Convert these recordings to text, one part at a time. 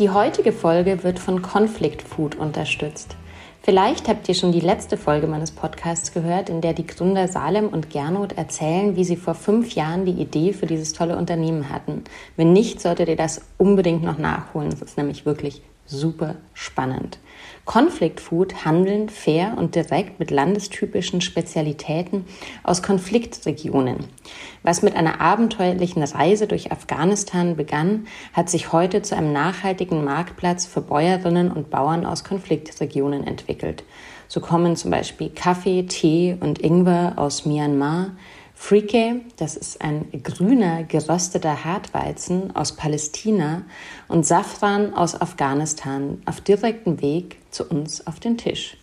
Die heutige Folge wird von Conflict Food unterstützt. Vielleicht habt ihr schon die letzte Folge meines Podcasts gehört, in der die Gründer Salem und Gernot erzählen, wie sie vor fünf Jahren die Idee für dieses tolle Unternehmen hatten. Wenn nicht, solltet ihr das unbedingt noch nachholen. Das ist nämlich wirklich super spannend. Conflict Food handeln fair und direkt mit landestypischen Spezialitäten aus Konfliktregionen. Was mit einer abenteuerlichen Reise durch Afghanistan begann, hat sich heute zu einem nachhaltigen Marktplatz für Bäuerinnen und Bauern aus Konfliktregionen entwickelt. So kommen zum Beispiel Kaffee, Tee und Ingwer aus Myanmar, Frike, das ist ein grüner, gerösteter Hartweizen aus Palästina und Safran aus Afghanistan auf direktem Weg zu uns auf den Tisch.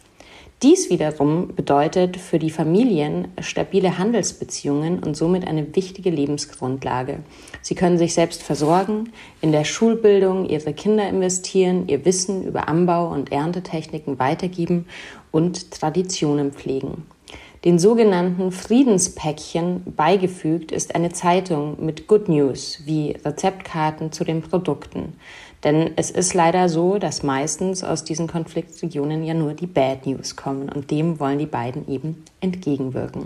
Dies wiederum bedeutet für die Familien stabile Handelsbeziehungen und somit eine wichtige Lebensgrundlage. Sie können sich selbst versorgen, in der Schulbildung ihre Kinder investieren, ihr Wissen über Anbau und Erntetechniken weitergeben und Traditionen pflegen. Den sogenannten Friedenspäckchen beigefügt ist eine Zeitung mit Good News wie Rezeptkarten zu den Produkten. Denn es ist leider so, dass meistens aus diesen Konfliktregionen ja nur die Bad News kommen und dem wollen die beiden eben entgegenwirken.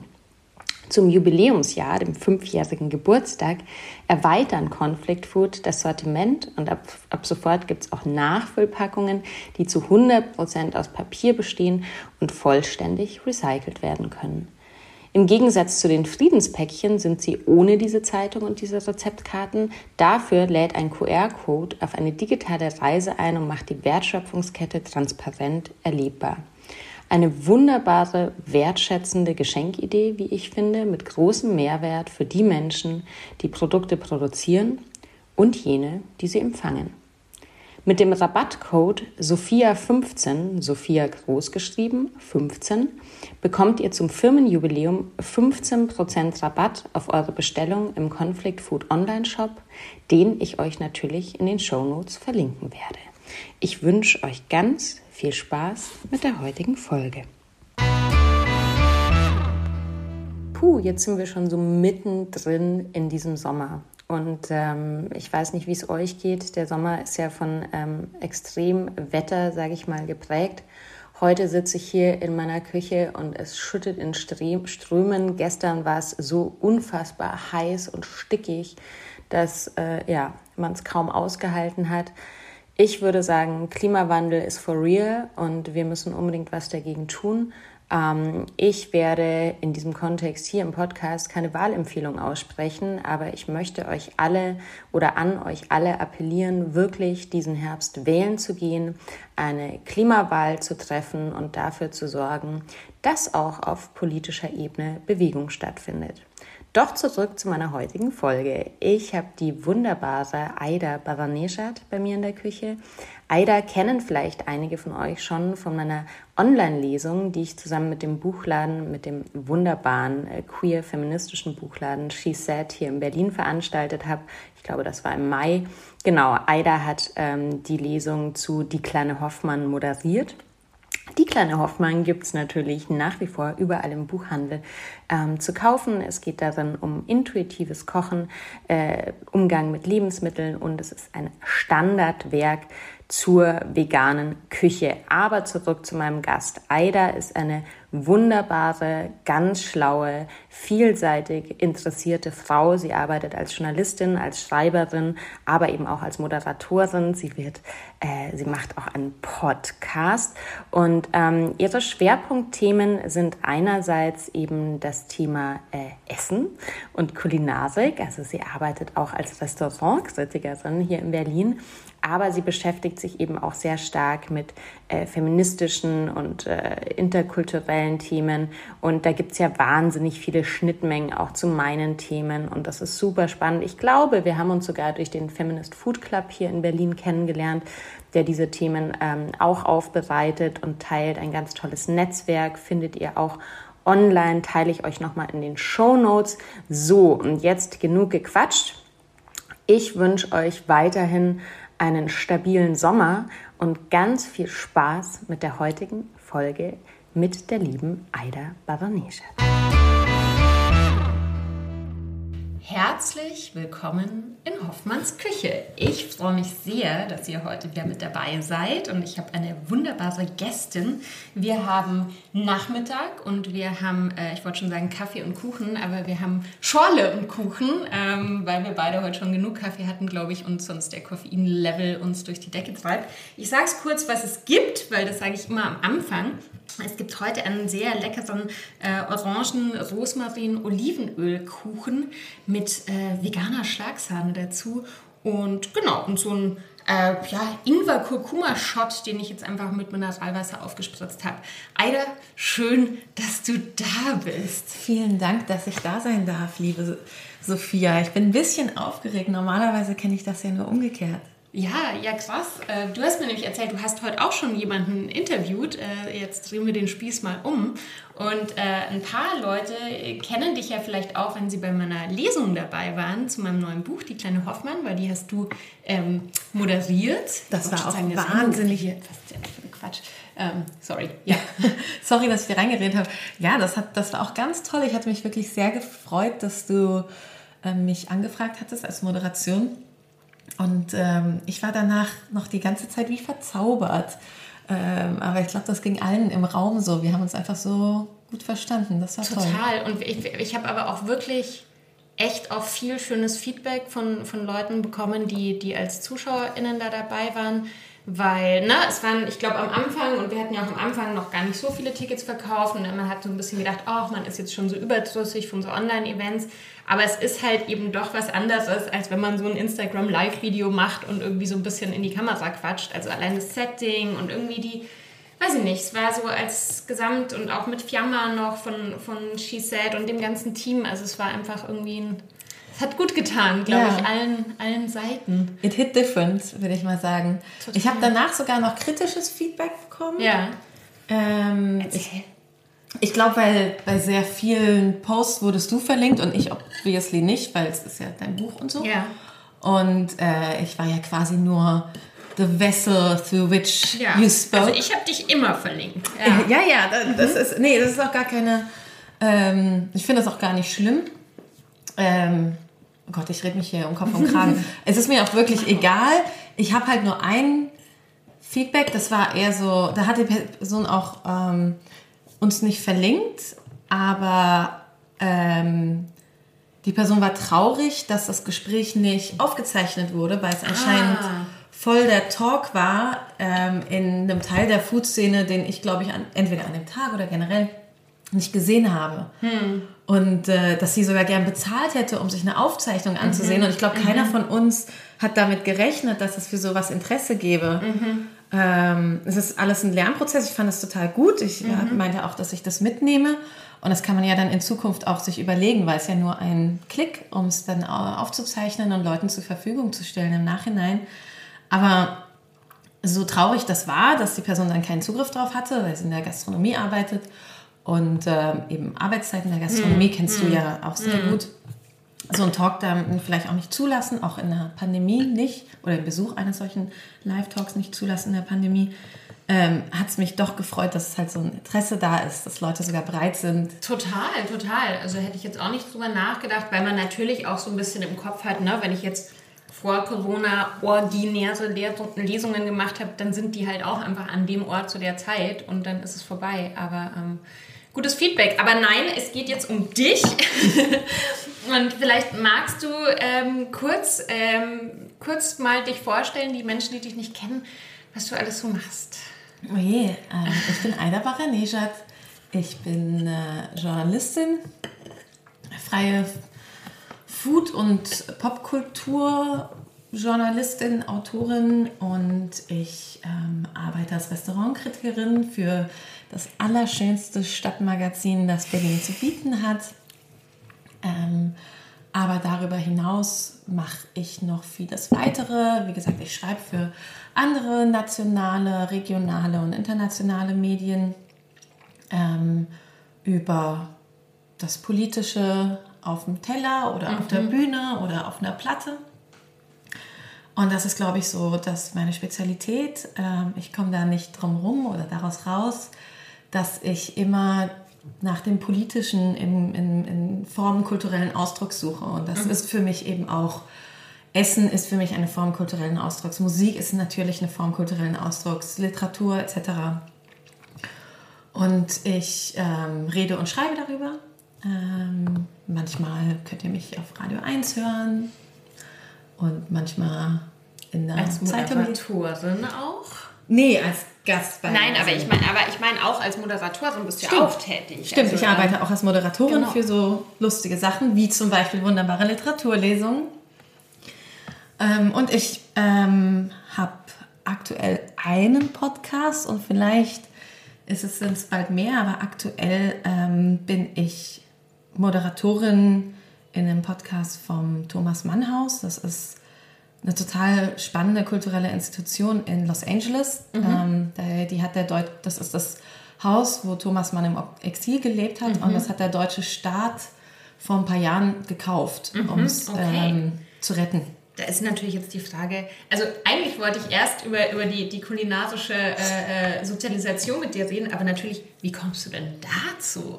Zum Jubiläumsjahr, dem fünfjährigen Geburtstag, erweitern Conflict Food das Sortiment und ab, ab sofort gibt es auch Nachfüllpackungen, die zu 100 Prozent aus Papier bestehen und vollständig recycelt werden können. Im Gegensatz zu den Friedenspäckchen sind sie ohne diese Zeitung und diese Rezeptkarten. Dafür lädt ein QR-Code auf eine digitale Reise ein und macht die Wertschöpfungskette transparent erlebbar. Eine wunderbare, wertschätzende Geschenkidee, wie ich finde, mit großem Mehrwert für die Menschen, die Produkte produzieren und jene, die sie empfangen. Mit dem Rabattcode Sophia15, Sophia groß geschrieben, 15, bekommt ihr zum Firmenjubiläum 15% Rabatt auf eure Bestellung im Conflict Food Online Shop, den ich euch natürlich in den Show Notes verlinken werde. Ich wünsche euch ganz viel Spaß mit der heutigen Folge. Puh, jetzt sind wir schon so mittendrin in diesem Sommer. Und ähm, ich weiß nicht, wie es euch geht. Der Sommer ist ja von ähm, Extremwetter, sage ich mal, geprägt. Heute sitze ich hier in meiner Küche und es schüttet in Strömen. Gestern war es so unfassbar heiß und stickig, dass äh, ja, man es kaum ausgehalten hat. Ich würde sagen, Klimawandel ist for real und wir müssen unbedingt was dagegen tun. Ähm, ich werde in diesem Kontext hier im Podcast keine Wahlempfehlung aussprechen, aber ich möchte euch alle oder an euch alle appellieren, wirklich diesen Herbst wählen zu gehen, eine Klimawahl zu treffen und dafür zu sorgen, dass auch auf politischer Ebene Bewegung stattfindet. Doch zurück zu meiner heutigen Folge. Ich habe die wunderbare Aida Baraneshat bei mir in der Küche. Aida kennen vielleicht einige von euch schon von meiner Online-Lesung, die ich zusammen mit dem Buchladen, mit dem wunderbaren äh, queer-feministischen Buchladen She Said hier in Berlin veranstaltet habe. Ich glaube, das war im Mai. Genau, Aida hat ähm, die Lesung zu Die kleine Hoffmann moderiert. Die kleine Hoffmann gibt es natürlich nach wie vor überall im Buchhandel ähm, zu kaufen. Es geht darin um intuitives Kochen, äh, Umgang mit Lebensmitteln und es ist ein Standardwerk zur veganen Küche. Aber zurück zu meinem Gast. Aida ist eine wunderbare, ganz schlaue, vielseitig interessierte Frau. Sie arbeitet als Journalistin, als Schreiberin, aber eben auch als Moderatorin. Sie wird, äh, sie macht auch einen Podcast und ähm, ihre Schwerpunktthemen sind einerseits eben das Thema äh, Essen und Kulinarik. Also sie arbeitet auch als Restaurantkritikerin hier in Berlin aber sie beschäftigt sich eben auch sehr stark mit äh, feministischen und äh, interkulturellen Themen. Und da gibt es ja wahnsinnig viele Schnittmengen auch zu meinen Themen. Und das ist super spannend. Ich glaube, wir haben uns sogar durch den Feminist Food Club hier in Berlin kennengelernt, der diese Themen ähm, auch aufbereitet und teilt. Ein ganz tolles Netzwerk findet ihr auch online, teile ich euch nochmal in den Show Notes. So, und jetzt genug gequatscht. Ich wünsche euch weiterhin einen stabilen Sommer und ganz viel Spaß mit der heutigen Folge mit der lieben Aida Baranesha. Herzlich willkommen in Hoffmanns Küche. Ich freue mich sehr, dass ihr heute wieder mit dabei seid und ich habe eine wunderbare Gästin. Wir haben Nachmittag und wir haben, äh, ich wollte schon sagen Kaffee und Kuchen, aber wir haben Schorle und Kuchen, ähm, weil wir beide heute schon genug Kaffee hatten, glaube ich, und sonst der Koffeinlevel uns durch die Decke treibt. Ich sage es kurz, was es gibt, weil das sage ich immer am Anfang. Es gibt heute einen sehr leckeren äh, Orangen, Rosmarin, Olivenölkuchen mit äh, veganer Schlagsahne dazu. Und genau, und so ein äh, ja, Ingwer-Kurkuma-Shot, den ich jetzt einfach mit Mineralwasser aufgespritzt habe. Aida, schön, dass du da bist. Vielen Dank, dass ich da sein darf, liebe Sophia. Ich bin ein bisschen aufgeregt. Normalerweise kenne ich das ja nur umgekehrt. Ja, ja, krass. Äh, du hast mir nämlich erzählt, du hast heute auch schon jemanden interviewt. Äh, jetzt drehen wir den Spieß mal um. Und äh, ein paar Leute kennen dich ja vielleicht auch, wenn sie bei meiner Lesung dabei waren zu meinem neuen Buch, Die kleine Hoffmann, weil die hast du ähm, moderiert. Das war auch sagen, wahnsinnig. Was ist Quatsch? Ähm, sorry, ja. sorry, dass ich dir reingeredet habe. Ja, das, hat, das war auch ganz toll. Ich hatte mich wirklich sehr gefreut, dass du mich angefragt hattest als Moderation. Und ähm, ich war danach noch die ganze Zeit wie verzaubert. Ähm, aber ich glaube, das ging allen im Raum so. Wir haben uns einfach so gut verstanden. Das war Total. toll. Total. Und ich, ich habe aber auch wirklich echt auch viel schönes Feedback von, von Leuten bekommen, die, die als ZuschauerInnen da dabei waren. Weil, ne, es waren, ich glaube, am Anfang, und wir hatten ja auch am Anfang noch gar nicht so viele Tickets verkauft, und man hat so ein bisschen gedacht, oh, man ist jetzt schon so überdrüssig von so Online-Events. Aber es ist halt eben doch was anderes, als wenn man so ein Instagram-Live-Video macht und irgendwie so ein bisschen in die Kamera quatscht. Also allein das Setting und irgendwie die, weiß ich nicht, es war so als Gesamt und auch mit Fiamma noch von, von She Said und dem ganzen Team. Also es war einfach irgendwie ein es hat gut getan, glaube ja. ich, allen, allen Seiten. It hit different, würde ich mal sagen. Total. Ich habe danach sogar noch kritisches Feedback bekommen. Ja. Ähm, ich, ich glaube, weil bei sehr vielen Posts wurdest du verlinkt und ich obviously nicht, weil es ist ja dein Buch und so. Ja. Und äh, ich war ja quasi nur the vessel through which ja. you spoke. Also ich habe dich immer verlinkt. Ja, ja, ja das, ist, nee, das ist auch gar keine, ähm, ich finde das auch gar nicht schlimm. Ähm, oh Gott, ich rede mich hier um Kopf und Kragen. es ist mir auch wirklich egal. Ich habe halt nur ein Feedback, das war eher so, da hat die Person auch ähm, uns nicht verlinkt, aber ähm, die Person war traurig, dass das Gespräch nicht aufgezeichnet wurde, weil es anscheinend ah. voll der Talk war ähm, in einem Teil der Food-Szene, den ich, glaube ich, an, entweder an dem Tag oder generell nicht gesehen habe. Hm. Und äh, dass sie sogar gern bezahlt hätte, um sich eine Aufzeichnung anzusehen. Mhm. Und ich glaube, keiner mhm. von uns hat damit gerechnet, dass es für sowas Interesse gäbe. Mhm. Ähm, es ist alles ein Lernprozess. Ich fand es total gut. Ich mhm. meinte auch, dass ich das mitnehme. Und das kann man ja dann in Zukunft auch sich überlegen, weil es ja nur ein Klick, um es dann aufzuzeichnen und Leuten zur Verfügung zu stellen im Nachhinein. Aber so traurig das war, dass die Person dann keinen Zugriff drauf hatte, weil sie in der Gastronomie arbeitet und äh, eben Arbeitszeiten der Gastronomie hm. kennst du hm. ja auch sehr hm. gut. So ein Talk dann vielleicht auch nicht zulassen, auch in der Pandemie nicht, oder im Besuch eines solchen Live-Talks nicht zulassen in der Pandemie. Ähm, hat es mich doch gefreut, dass es halt so ein Interesse da ist, dass Leute sogar bereit sind. Total, total. Also hätte ich jetzt auch nicht drüber nachgedacht, weil man natürlich auch so ein bisschen im Kopf hat, ne, wenn ich jetzt vor Corona ordinäre Lesungen gemacht habe, dann sind die halt auch einfach an dem Ort zu der Zeit und dann ist es vorbei. Aber ähm, gutes Feedback. Aber nein, es geht jetzt um dich. Und vielleicht magst du ähm, kurz, ähm, kurz mal dich vorstellen, die Menschen, die dich nicht kennen, was du alles so machst. Oh je, äh, ich bin Aida Baranejad. Ich bin äh, Journalistin, freie Food- und Popkultur Journalistin, Autorin und ich ähm, arbeite als Restaurantkritikerin für das allerschönste Stadtmagazin, das Berlin zu bieten hat. Ähm, aber darüber hinaus mache ich noch vieles weitere. Wie gesagt, ich schreibe für andere nationale, regionale und internationale Medien ähm, über das Politische auf dem Teller oder mhm. auf der mhm. Bühne oder auf einer Platte. Und das ist, glaube ich, so, dass meine Spezialität, ähm, ich komme da nicht drum rum oder daraus raus, dass ich immer nach dem Politischen in, in, in Formen kulturellen Ausdrucks suche. Und das mhm. ist für mich eben auch, Essen ist für mich eine Form kulturellen Ausdrucks, Musik ist natürlich eine Form kulturellen Ausdrucks, Literatur etc. Und ich ähm, rede und schreibe darüber. Ähm, manchmal könnt ihr mich auf Radio 1 hören und manchmal in der als Moderatorin auch? Nee, als Gast bei Nein, aber ich meine, aber ich meine auch als Moderatorin bist du ja auch tätig. Stimmt, also, ich arbeite auch als Moderatorin genau. für so lustige Sachen, wie zum Beispiel wunderbare Literaturlesungen. Ähm, und ich ähm, habe aktuell einen Podcast und vielleicht ist es sind bald mehr, aber aktuell ähm, bin ich Moderatorin in einem Podcast vom Thomas Mannhaus. Das ist eine total spannende kulturelle Institution in Los Angeles. Mhm. Ähm, die hat der Deut das ist das Haus, wo Thomas Mann im Exil gelebt hat mhm. und das hat der deutsche Staat vor ein paar Jahren gekauft, mhm. um es okay. ähm, zu retten. Da ist natürlich jetzt die Frage, also eigentlich wollte ich erst über, über die, die kulinarische äh, äh Sozialisation mit dir reden, aber natürlich, wie kommst du denn dazu?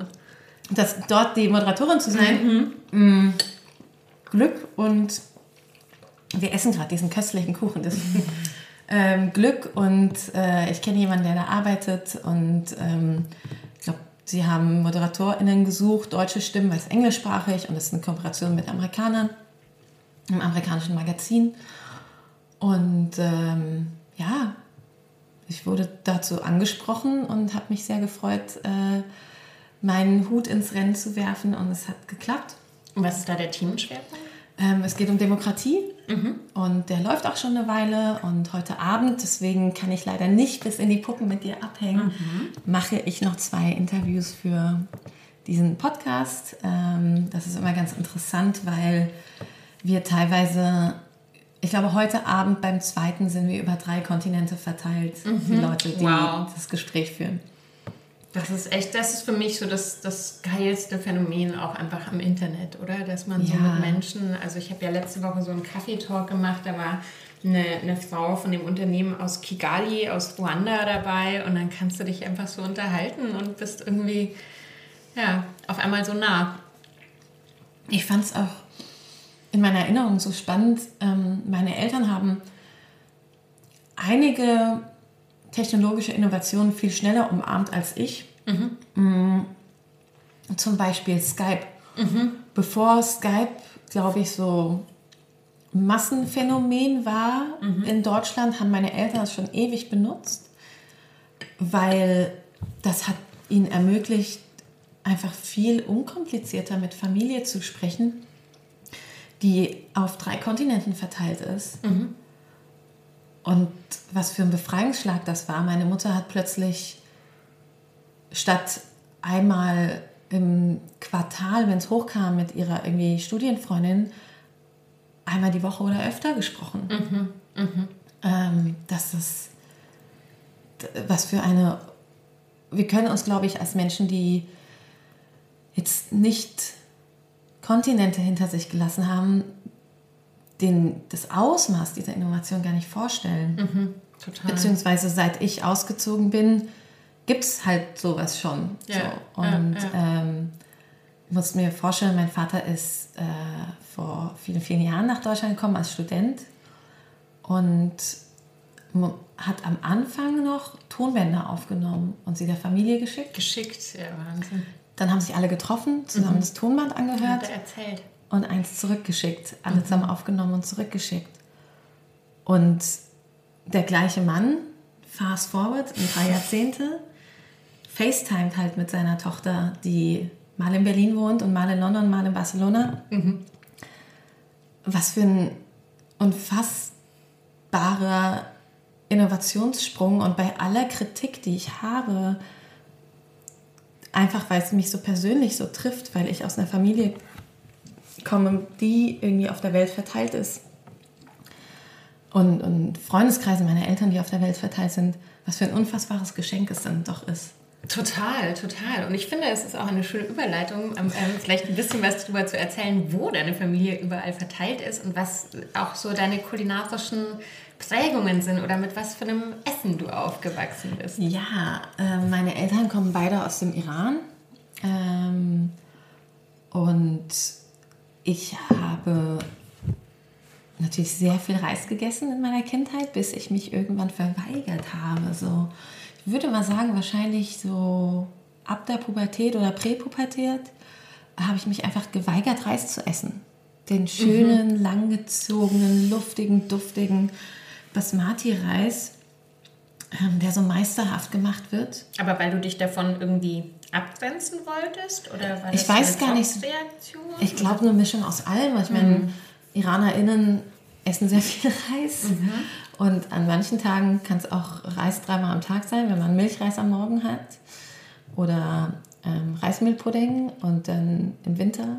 Das, dort die Moderatorin zu sein, mhm. Mm, Glück und wir essen gerade diesen köstlichen Kuchen. Das, ähm, Glück und äh, ich kenne jemanden, der da arbeitet und ähm, ich glaube, sie haben ModeratorInnen gesucht, deutsche Stimmen, weil es englischsprachig und es ist eine Kooperation mit Amerikanern, im amerikanischen Magazin. Und ähm, ja, ich wurde dazu angesprochen und habe mich sehr gefreut, äh, meinen Hut ins Rennen zu werfen und es hat geklappt. Und was ist da der Themenschwerpunkt? Ähm, es geht um Demokratie mhm. und der läuft auch schon eine Weile und heute Abend, deswegen kann ich leider nicht bis in die Puppen mit dir abhängen, mhm. mache ich noch zwei Interviews für diesen Podcast. Ähm, das ist immer ganz interessant, weil wir teilweise, ich glaube, heute Abend beim zweiten sind wir über drei Kontinente verteilt, mhm. die Leute, die wow. das Gespräch führen. Das ist echt, das ist für mich so das, das geilste Phänomen auch einfach am Internet, oder? Dass man ja. so mit Menschen, also ich habe ja letzte Woche so einen Kaffeetalk gemacht, da war eine, eine Frau von dem Unternehmen aus Kigali, aus Ruanda dabei und dann kannst du dich einfach so unterhalten und bist irgendwie, ja, auf einmal so nah. Ich fand es auch in meiner Erinnerung so spannend. Ähm, meine Eltern haben einige technologische Innovationen viel schneller umarmt als ich. Mhm. Mm, zum Beispiel Skype. Mhm. Bevor Skype, glaube ich, so Massenphänomen war mhm. in Deutschland, haben meine Eltern es schon ewig benutzt, weil das hat ihnen ermöglicht, einfach viel unkomplizierter mit Familie zu sprechen, die auf drei Kontinenten verteilt ist. Mhm. Und was für ein Befreiungsschlag das war. Meine Mutter hat plötzlich statt einmal im Quartal, wenn es hochkam, mit ihrer irgendwie Studienfreundin, einmal die Woche oder öfter gesprochen. Mhm, mh. ähm, das ist was für eine. Wir können uns, glaube ich, als Menschen, die jetzt nicht Kontinente hinter sich gelassen haben, den, das Ausmaß dieser Innovation gar nicht vorstellen. Mhm, total. Beziehungsweise seit ich ausgezogen bin, gibt es halt sowas schon. Ja, so. Und ja, ja. Ähm, muss mir vorstellen, mein Vater ist äh, vor vielen, vielen Jahren nach Deutschland gekommen als Student und hat am Anfang noch Tonbänder aufgenommen und sie der Familie geschickt. Geschickt, ja, Wahnsinn. Dann haben sich alle getroffen, zusammen mhm. das Tonband angehört. Hat er erzählt und eins zurückgeschickt. Alle mhm. zusammen aufgenommen und zurückgeschickt. Und der gleiche Mann, fast forward, in drei Jahrzehnte, FaceTimed halt mit seiner Tochter, die mal in Berlin wohnt und mal in London, mal in Barcelona. Mhm. Was für ein unfassbarer Innovationssprung und bei aller Kritik, die ich habe, einfach weil es mich so persönlich so trifft, weil ich aus einer Familie komme, die irgendwie auf der Welt verteilt ist. Und, und Freundeskreise meiner Eltern, die auf der Welt verteilt sind, was für ein unfassbares Geschenk es dann doch ist. Total, total. Und ich finde, es ist auch eine schöne Überleitung, ähm, ähm, vielleicht ein bisschen was darüber zu erzählen, wo deine Familie überall verteilt ist und was auch so deine kulinarischen Prägungen sind oder mit was für einem Essen du aufgewachsen bist. Ja, äh, meine Eltern kommen beide aus dem Iran. Ähm, und ich habe natürlich sehr viel Reis gegessen in meiner Kindheit, bis ich mich irgendwann verweigert habe. So ich würde mal sagen, wahrscheinlich so ab der Pubertät oder Präpubertät habe ich mich einfach geweigert, Reis zu essen. Den schönen, mhm. langgezogenen, luftigen, duftigen Basmati-Reis, ähm, der so meisterhaft gemacht wird. Aber weil du dich davon irgendwie abgrenzen wolltest? Oder war das ich weiß gar nicht. Ich glaube, eine Mischung aus allem. Ich meine, mhm. IranerInnen essen sehr viel Reis. Mhm. Und an manchen Tagen kann es auch Reis dreimal am Tag sein, wenn man Milchreis am Morgen hat. Oder ähm, Reismehlpudding und dann im Winter.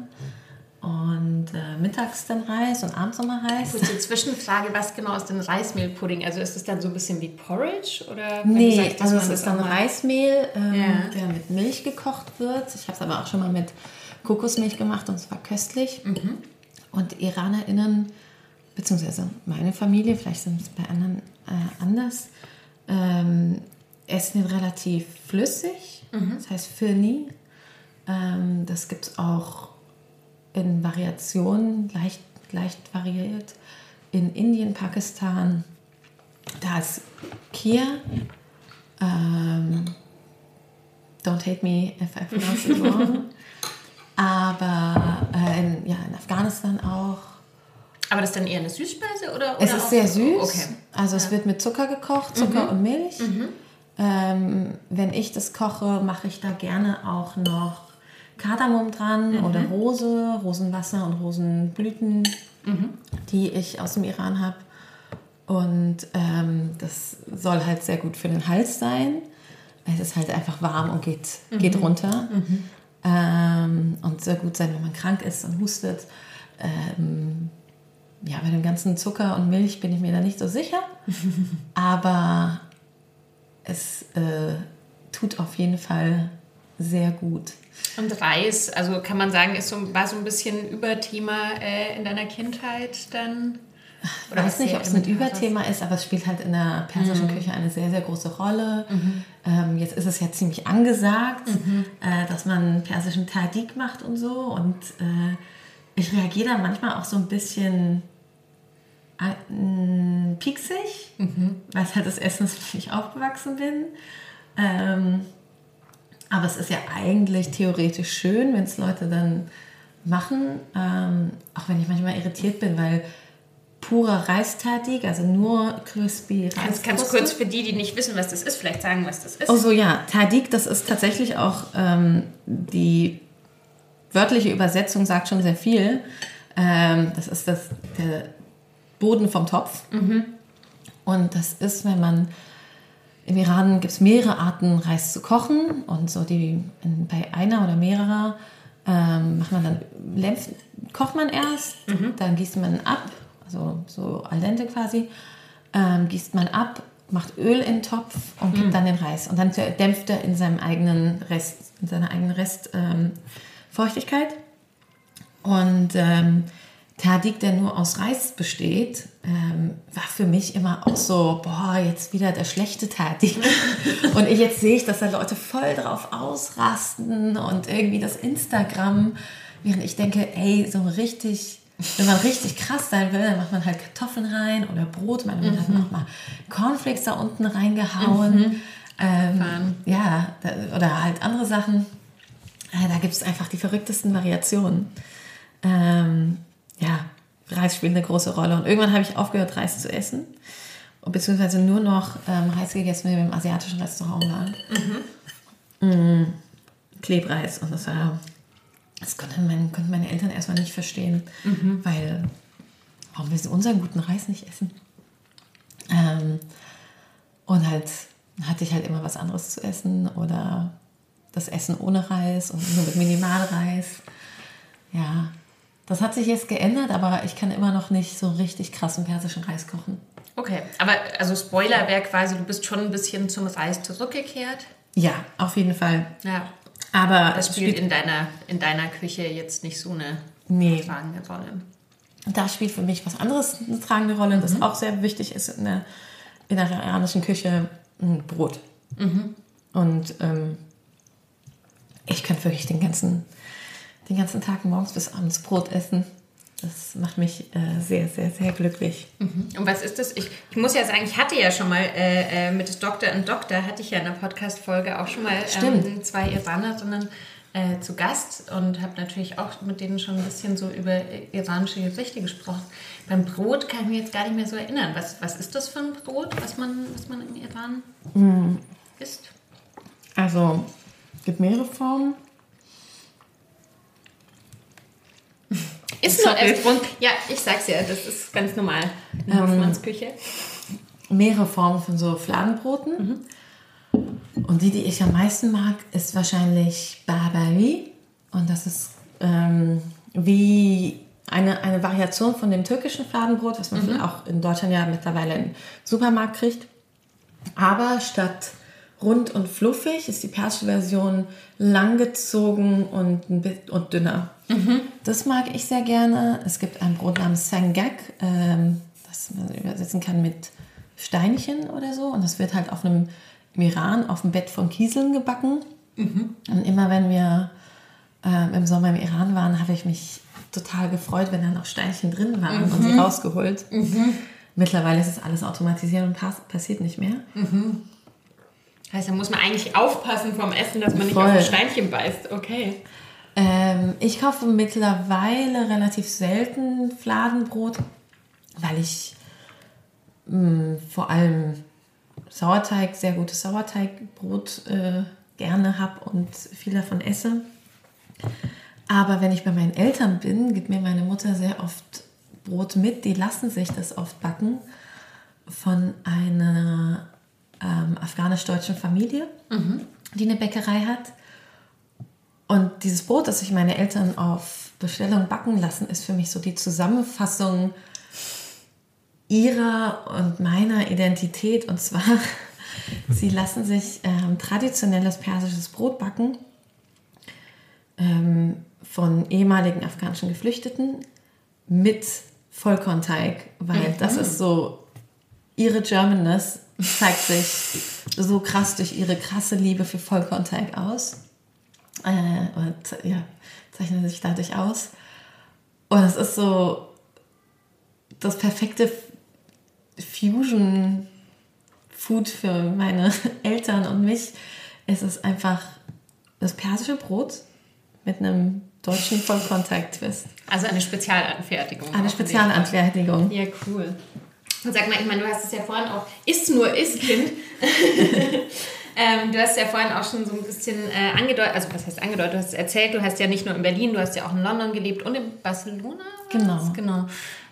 Und äh, mittags dann Reis und abends nochmal Reis. Kurze Zwischenfrage, was genau ist denn Reismehlpudding? Also ist es dann so ein bisschen wie Porridge? Oder nee, sagst, also es ist dann Reismehl, ähm, ja. der mit Milch gekocht wird. Ich habe es aber auch schon mal mit Kokosmilch gemacht und es war köstlich. Mhm. Und IranerInnen beziehungsweise meine Familie, vielleicht sind es bei anderen äh, anders, ähm, essen ihn relativ flüssig, mhm. das heißt Firni. Ähm, das gibt es auch in Variationen, leicht, leicht variiert. In Indien, Pakistan, da ist Kia. Ähm, don't hate me if I pronounce it wrong. Aber äh, in, ja, in Afghanistan auch aber das ist dann eher eine Süßspeise oder? oder es ist sehr süß. Okay. Also es wird mit Zucker gekocht, Zucker mhm. und Milch. Mhm. Ähm, wenn ich das koche, mache ich da gerne auch noch Kardamom dran mhm. oder Rose, Rosenwasser und Rosenblüten, mhm. die ich aus dem Iran habe. Und ähm, das soll halt sehr gut für den Hals sein. Es ist halt einfach warm und geht, mhm. geht runter. Mhm. Ähm, und sehr gut sein, wenn man krank ist und hustet. Ähm, ja, bei dem ganzen Zucker und Milch bin ich mir da nicht so sicher. Aber es äh, tut auf jeden Fall sehr gut. Und Reis, also kann man sagen, ist so, war so ein bisschen Überthema äh, in deiner Kindheit dann? Ich weiß nicht, ob es ein Überthema ist, aber es spielt halt in der persischen mhm. Küche eine sehr, sehr große Rolle. Mhm. Ähm, jetzt ist es ja ziemlich angesagt, mhm. äh, dass man persischen Tadik macht und so. Und äh, ich reagiere da manchmal auch so ein bisschen äh, pieksig, mhm. weil es halt das Essen ist, wie ich aufgewachsen bin. Ähm, aber es ist ja eigentlich theoretisch schön, wenn es Leute dann machen, ähm, auch wenn ich manchmal irritiert bin, weil purer Reistadig, also nur crispy Reis. Kannst, kannst kurz für die, die nicht wissen, was das ist, vielleicht sagen, was das ist? Oh so, ja. Tadig, das ist tatsächlich auch ähm, die wörtliche Übersetzung sagt schon sehr viel. Ähm, das ist das, der Boden vom Topf. Mhm. Und das ist, wenn man im Iran gibt es mehrere Arten, Reis zu kochen. Und so die bei einer oder mehrerer ähm, macht man dann Lenf, kocht man erst, mhm. dann gießt man ab, also so al dente quasi, ähm, gießt man ab, macht Öl in den Topf und gibt mhm. dann den Reis. Und dann dämpft er in seinem eigenen Rest, in seiner eigenen Restfeuchtigkeit. Ähm, und Tadik, der nur aus Reis besteht, ähm, war für mich immer auch so, boah, jetzt wieder der schlechte Tadik. und jetzt sehe ich, dass da Leute voll drauf ausrasten und irgendwie das Instagram, während ich denke, ey, so richtig, wenn man richtig krass sein will, dann macht man halt Kartoffeln rein oder Brot. Meine Mutter mhm. hat noch mal Cornflakes da unten reingehauen. Mhm. Ähm, ja, oder halt andere Sachen. Äh, da gibt es einfach die verrücktesten Variationen. Ähm, ja, Reis spielt eine große Rolle. Und irgendwann habe ich aufgehört, Reis zu essen. Beziehungsweise nur noch ähm, Reis gegessen, wenn wir im asiatischen Restaurant waren. Mhm. Mm, Klebreis. Und das war, das konnten meine, konnten meine Eltern erstmal nicht verstehen, mhm. weil warum wir unseren guten Reis nicht essen? Ähm, und halt hatte ich halt immer was anderes zu essen oder das Essen ohne Reis und nur mit Minimalreis. Ja, das hat sich jetzt geändert, aber ich kann immer noch nicht so richtig krassen persischen Reis kochen. Okay, aber also Spoiler wäre quasi, du bist schon ein bisschen zum Reis zurückgekehrt. Ja, auf jeden Fall. Ja. Aber das spielt, spielt in, deiner, in deiner Küche jetzt nicht so eine nee. tragende Rolle. Da spielt für mich was anderes eine tragende Rolle, mhm. das auch sehr wichtig ist in der, in der iranischen Küche, Brot. Mhm. Und ähm, ich könnte wirklich den ganzen, den ganzen Tag morgens bis abends Brot essen. Das macht mich äh, sehr, sehr, sehr glücklich. Mhm. Und was ist das? Ich, ich, muss ja sagen, ich hatte ja schon mal äh, äh mit Doktor und Doktor, hatte ich ja in der Podcast-Folge auch schon mal ähm, zwei Iranerinnen äh, zu Gast und habe natürlich auch mit denen schon ein bisschen so über iranische Gerichte gesprochen. Beim Brot kann ich mich jetzt gar nicht mehr so erinnern. Was, was ist das für ein Brot, was man, was man im Iran mm. isst? Also, es gibt mehrere Formen. Ist nur Essbrot? Ja, ich sag's ja, das ist ganz normal in ähm, Küche. Mehrere Formen von so Fladenbroten. Mhm. Und die, die ich am meisten mag, ist wahrscheinlich Barbari. Und das ist ähm, wie eine, eine Variation von dem türkischen Fladenbrot, was man mhm. auch in Deutschland ja mittlerweile im Supermarkt kriegt. Aber statt rund und fluffig ist die persische Version langgezogen und, und dünner. Mhm. Das mag ich sehr gerne. Es gibt ein Brot namens Sangak, ähm, das man übersetzen kann mit Steinchen oder so. Und das wird halt auf einem im Iran auf dem Bett von Kieseln gebacken. Mhm. Und immer wenn wir äh, im Sommer im Iran waren, habe ich mich total gefreut, wenn da noch Steinchen drin waren mhm. und sie rausgeholt. Mhm. Mittlerweile ist es alles automatisiert und pass passiert nicht mehr. Mhm. Heißt, da muss man eigentlich aufpassen vom Essen, dass man nicht Voll. auf ein Steinchen beißt. Okay. Ähm, ich kaufe mittlerweile relativ selten Fladenbrot, weil ich mh, mm, vor allem Sauerteig, sehr gutes Sauerteigbrot äh, gerne habe und viel davon esse. Aber wenn ich bei meinen Eltern bin, gibt mir meine Mutter sehr oft Brot mit. Die lassen sich das oft backen von einer ähm, afghanisch-deutschen Familie, mhm. die eine Bäckerei hat. Und dieses Brot, das sich meine Eltern auf Bestellung backen lassen, ist für mich so die Zusammenfassung ihrer und meiner Identität. Und zwar, sie lassen sich ähm, traditionelles persisches Brot backen ähm, von ehemaligen afghanischen Geflüchteten mit Vollkornteig, weil mhm. das ist so, ihre Germanness zeigt sich so krass durch ihre krasse Liebe für Vollkornteig aus. Äh, und ja, zeichnet sich dadurch aus. Und es ist so das perfekte Fusion Food für meine Eltern und mich. Es ist einfach das persische Brot mit einem deutschen Vollkontakt-Twist. Also eine Spezialanfertigung. Eine Spezialanfertigung. Ja, cool. Und sag mal, ich meine, du hast es ja vorhin auch, isst nur isst, Kind. ähm, du hast ja vorhin auch schon so ein bisschen äh, angedeutet, also was heißt angedeutet, du hast erzählt, du hast ja nicht nur in Berlin, du hast ja auch in London gelebt und in Barcelona. Genau. Genau.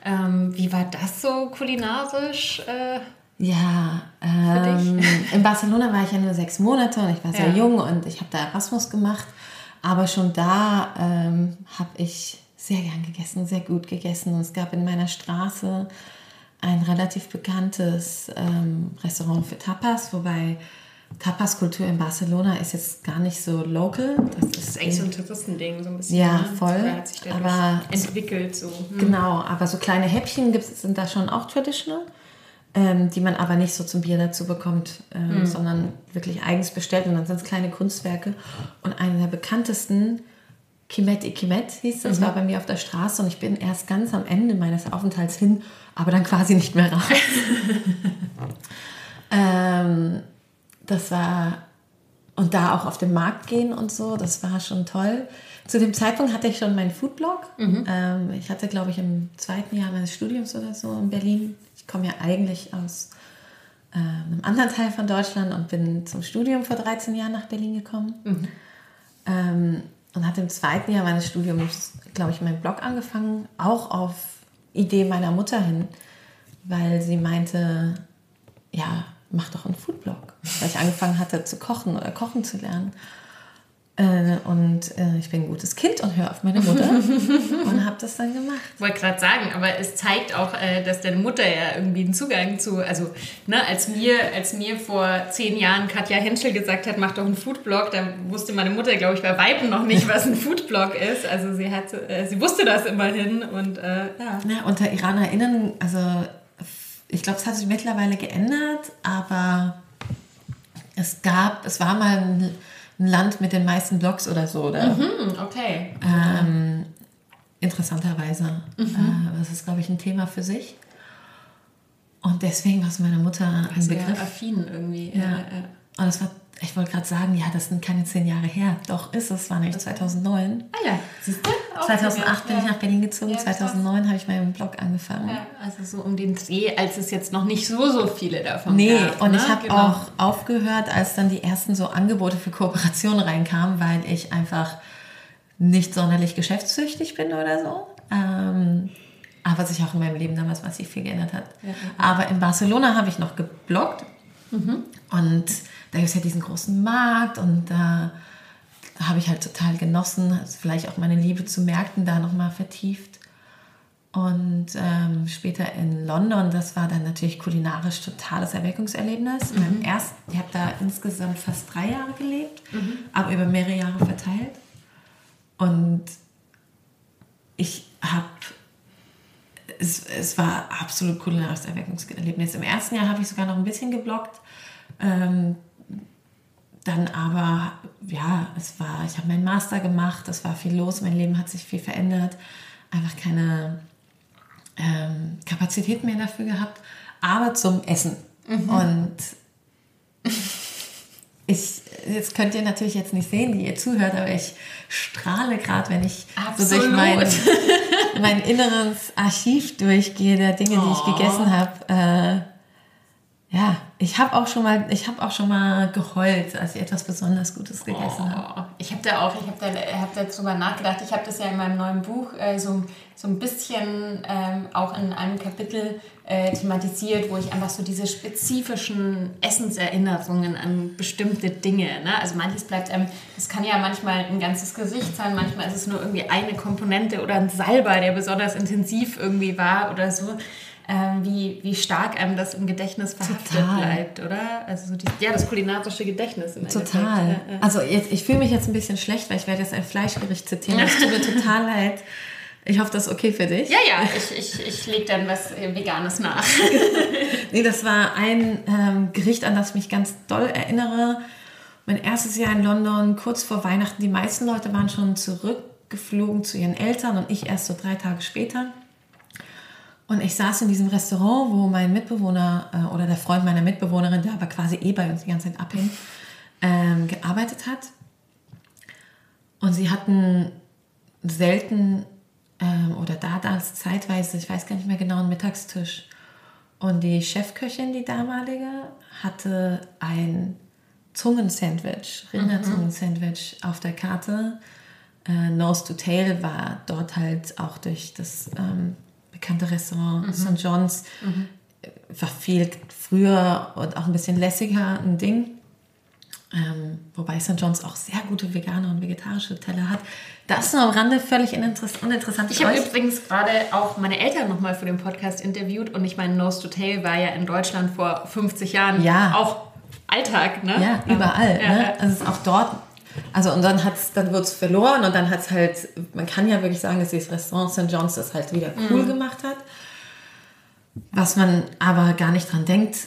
Ähm, wie war das so kulinarisch? Äh, ja, ähm, in Barcelona war ich ja nur sechs Monate und ich war sehr ja. jung und ich habe da Erasmus gemacht. Aber schon da ähm, habe ich sehr gern gegessen, sehr gut gegessen. Und es gab in meiner Straße ein relativ bekanntes ähm, Restaurant für Tapas, wobei Tapas-Kultur in Barcelona ist jetzt gar nicht so local. Das ist, das ist eigentlich so ein Touristending, so ein bisschen. Ja, ne? voll. Hat sich aber entwickelt so. Hm. Genau, aber so kleine Häppchen gibt's, sind da schon auch traditional, ähm, die man aber nicht so zum Bier dazu bekommt, ähm, hm. sondern wirklich eigens bestellt und dann sind es kleine Kunstwerke. Und einer der bekanntesten, Kimet Ikimet hieß das, mhm. war bei mir auf der Straße und ich bin erst ganz am Ende meines Aufenthalts hin, aber dann quasi nicht mehr raus. ähm, das war, und da auch auf den Markt gehen und so, das war schon toll. Zu dem Zeitpunkt hatte ich schon meinen Foodblog. Mhm. Ähm, ich hatte, glaube ich, im zweiten Jahr meines Studiums oder so in Berlin. Ich komme ja eigentlich aus äh, einem anderen Teil von Deutschland und bin zum Studium vor 13 Jahren nach Berlin gekommen. Mhm. Ähm, und hatte im zweiten Jahr meines Studiums, glaube ich, meinen Blog angefangen, auch auf Idee meiner Mutter hin, weil sie meinte, ja, mach doch einen Foodblog, weil ich angefangen hatte zu kochen oder kochen zu lernen. Äh, und äh, ich bin ein gutes Kind und höre auf meine Mutter und habe das dann gemacht. Ich wollte gerade sagen, aber es zeigt auch, äh, dass deine Mutter ja irgendwie einen Zugang zu, also ne, als mir, als mir vor zehn Jahren Katja Henschel gesagt hat, mach doch einen Foodblog, da wusste meine Mutter, glaube ich, bei Weiben noch nicht, was ein Foodblog ist. Also sie hat, sie wusste das immerhin und ja. ja. Unter IranerInnen, also ich glaube, es hat sich mittlerweile geändert, aber es gab, es war mal ein ein Land mit den meisten Blogs oder so. Oder? Mhm, okay. Ähm, interessanterweise. Mhm. Äh, das ist, glaube ich, ein Thema für sich. Und deswegen war es meiner Mutter ein Begriff. affin irgendwie. Ja. ja. Und das war ich wollte gerade sagen, ja, das sind keine zehn Jahre her. Doch, ist es, war nämlich 2009. Ah ja, siehst du? 2008 bin ja. ich nach Berlin gezogen, ja, 2009 habe ich meinen Blog angefangen. Ja, also so um den Dreh, als es jetzt noch nicht so, so viele davon nee, gab. Nee, und ne? ich habe genau. auch aufgehört, als dann die ersten so Angebote für Kooperationen reinkamen, weil ich einfach nicht sonderlich geschäftssüchtig bin oder so. Ähm, aber sich auch in meinem Leben damals massiv viel geändert hat. Aber in Barcelona habe ich noch gebloggt mhm. und da gibt es ja diesen großen Markt und da, da habe ich halt total genossen, also vielleicht auch meine Liebe zu Märkten da nochmal vertieft. Und ähm, später in London, das war dann natürlich kulinarisch totales Erweckungserlebnis. Mhm. Erst, ich habe da insgesamt fast drei Jahre gelebt, mhm. aber über mehrere Jahre verteilt. Und ich habe, es, es war absolut kulinarisches Erweckungserlebnis. Im ersten Jahr habe ich sogar noch ein bisschen geblockt. Ähm, dann aber, ja, es war, ich habe meinen Master gemacht, es war viel los, mein Leben hat sich viel verändert, einfach keine ähm, Kapazität mehr dafür gehabt, aber zum Essen. Mhm. Und ich, jetzt könnt ihr natürlich jetzt nicht sehen, die ihr zuhört, aber ich strahle gerade, wenn ich Absolut. so durch mein, mein inneres Archiv durchgehe der Dinge, die ich gegessen habe. Äh, ja, ich habe auch schon mal, ich habe auch schon mal geheult, als ich etwas besonders Gutes gegessen oh, habe. Ich habe da auch, ich habe da, hab da drüber nachgedacht. Ich habe das ja in meinem neuen Buch äh, so, so ein bisschen ähm, auch in einem Kapitel äh, thematisiert, wo ich einfach so diese spezifischen Essenserinnerungen an bestimmte Dinge. Ne? Also manches bleibt einem, das kann ja manchmal ein ganzes Gesicht sein, manchmal ist es nur irgendwie eine Komponente oder ein Salber, der besonders intensiv irgendwie war oder so ähm, wie, wie stark einem das im Gedächtnis verhaftet Total. bleibt, oder? Also so die, ja, das kulinarische Gedächtnis im Total. Ja, ja. Also jetzt, ich fühle mich jetzt ein bisschen schlecht, weil ich werde jetzt ein Fleischgericht zitieren. Es tut mir total leid. Ich hoffe, das ist okay für dich. Ja, ja, ich, ich, ich lege dann was Veganes nach. nee, das war ein ähm, Gericht, an das ich mich ganz doll erinnere. Mein erstes Jahr in London, kurz vor Weihnachten. Die meisten Leute waren schon zurückgeflogen zu ihren Eltern und ich erst so drei Tage später. Und ich saß in diesem Restaurant, wo mein Mitbewohner äh, oder der Freund meiner Mitbewohnerin, der aber quasi eh bei uns die ganze Zeit abhing, ähm, gearbeitet hat. Und sie hatten selten ähm, oder da das zeitweise, ich weiß gar nicht mehr genau, einen Mittagstisch. Und die Chefköchin, die damalige, hatte ein Zungensandwich, Rinderzungensandwich mhm. auf der Karte. Äh, Nose to Tail war dort halt auch durch das ähm, bekannte Restaurant mhm. St. John's. Mhm. War viel früher und auch ein bisschen lässiger ein Ding. Ähm, wobei St. John's auch sehr gute vegane und vegetarische Teller hat. Das nur am Rande völlig uninteressant. Ich habe übrigens gerade auch meine Eltern nochmal für den Podcast interviewt und ich meine, Nose to Tail war ja in Deutschland vor 50 Jahren ja. auch Alltag, ne? Ja, überall. Ja. Ne? Also es ist auch dort also und dann hat's, dann wird es verloren und dann hat es halt, man kann ja wirklich sagen, dass dieses Restaurant St. John's das halt wieder cool mhm. gemacht hat. Was man aber gar nicht dran denkt,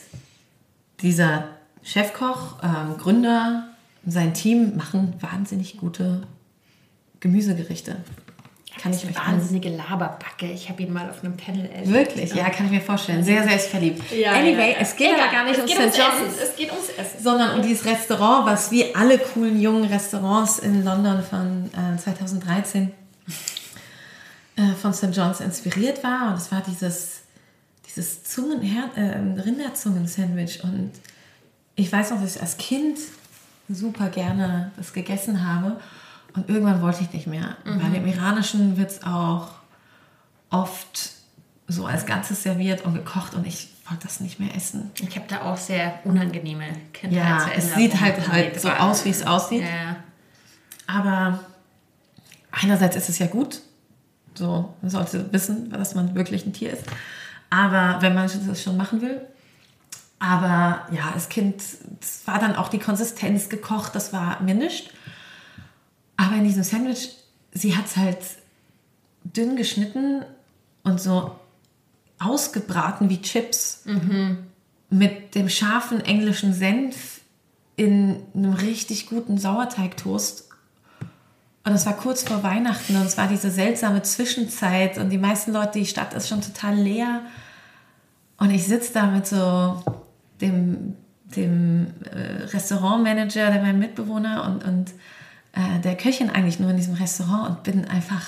dieser Chefkoch, ähm, Gründer, sein Team machen wahnsinnig gute Gemüsegerichte. Kann ich euch wahnsinnige Laberbacke. Ich habe ihn mal auf einem Panel erlebt. Wirklich? Ja, kann ich mir vorstellen. Sehr selbstverliebt. Ja, anyway, ja. es geht ja, aber gar nicht um St. John's. Es geht ums Essen. Sondern um dieses Restaurant, was wie alle coolen jungen Restaurants in London von äh, 2013 äh, von St. John's inspiriert war. Und es war dieses, dieses Zungen, äh, Rinderzungen-Sandwich. Und ich weiß noch, dass ich als Kind super gerne das gegessen habe. Und irgendwann wollte ich nicht mehr. Mhm. Weil im Iranischen wird es auch oft so als Ganzes serviert und gekocht und ich wollte das nicht mehr essen. Ich habe da auch sehr unangenehme Ja, es sieht halt halt so aus, wie es aussieht. Ja. Aber einerseits ist es ja gut, so man sollte wissen, dass man wirklich ein Tier ist. Aber wenn man das schon machen will, aber ja, das Kind, das war dann auch die Konsistenz gekocht, das war mir nicht. Aber in diesem Sandwich, sie hat es halt dünn geschnitten und so ausgebraten wie Chips mit dem scharfen englischen Senf in einem richtig guten Sauerteigtoast. Und es war kurz vor Weihnachten und es war diese seltsame Zwischenzeit und die meisten Leute, die Stadt ist schon total leer. Und ich sitze da mit so dem, dem äh, Restaurantmanager, der mein Mitbewohner und, und äh, der Köchin eigentlich nur in diesem Restaurant und bin einfach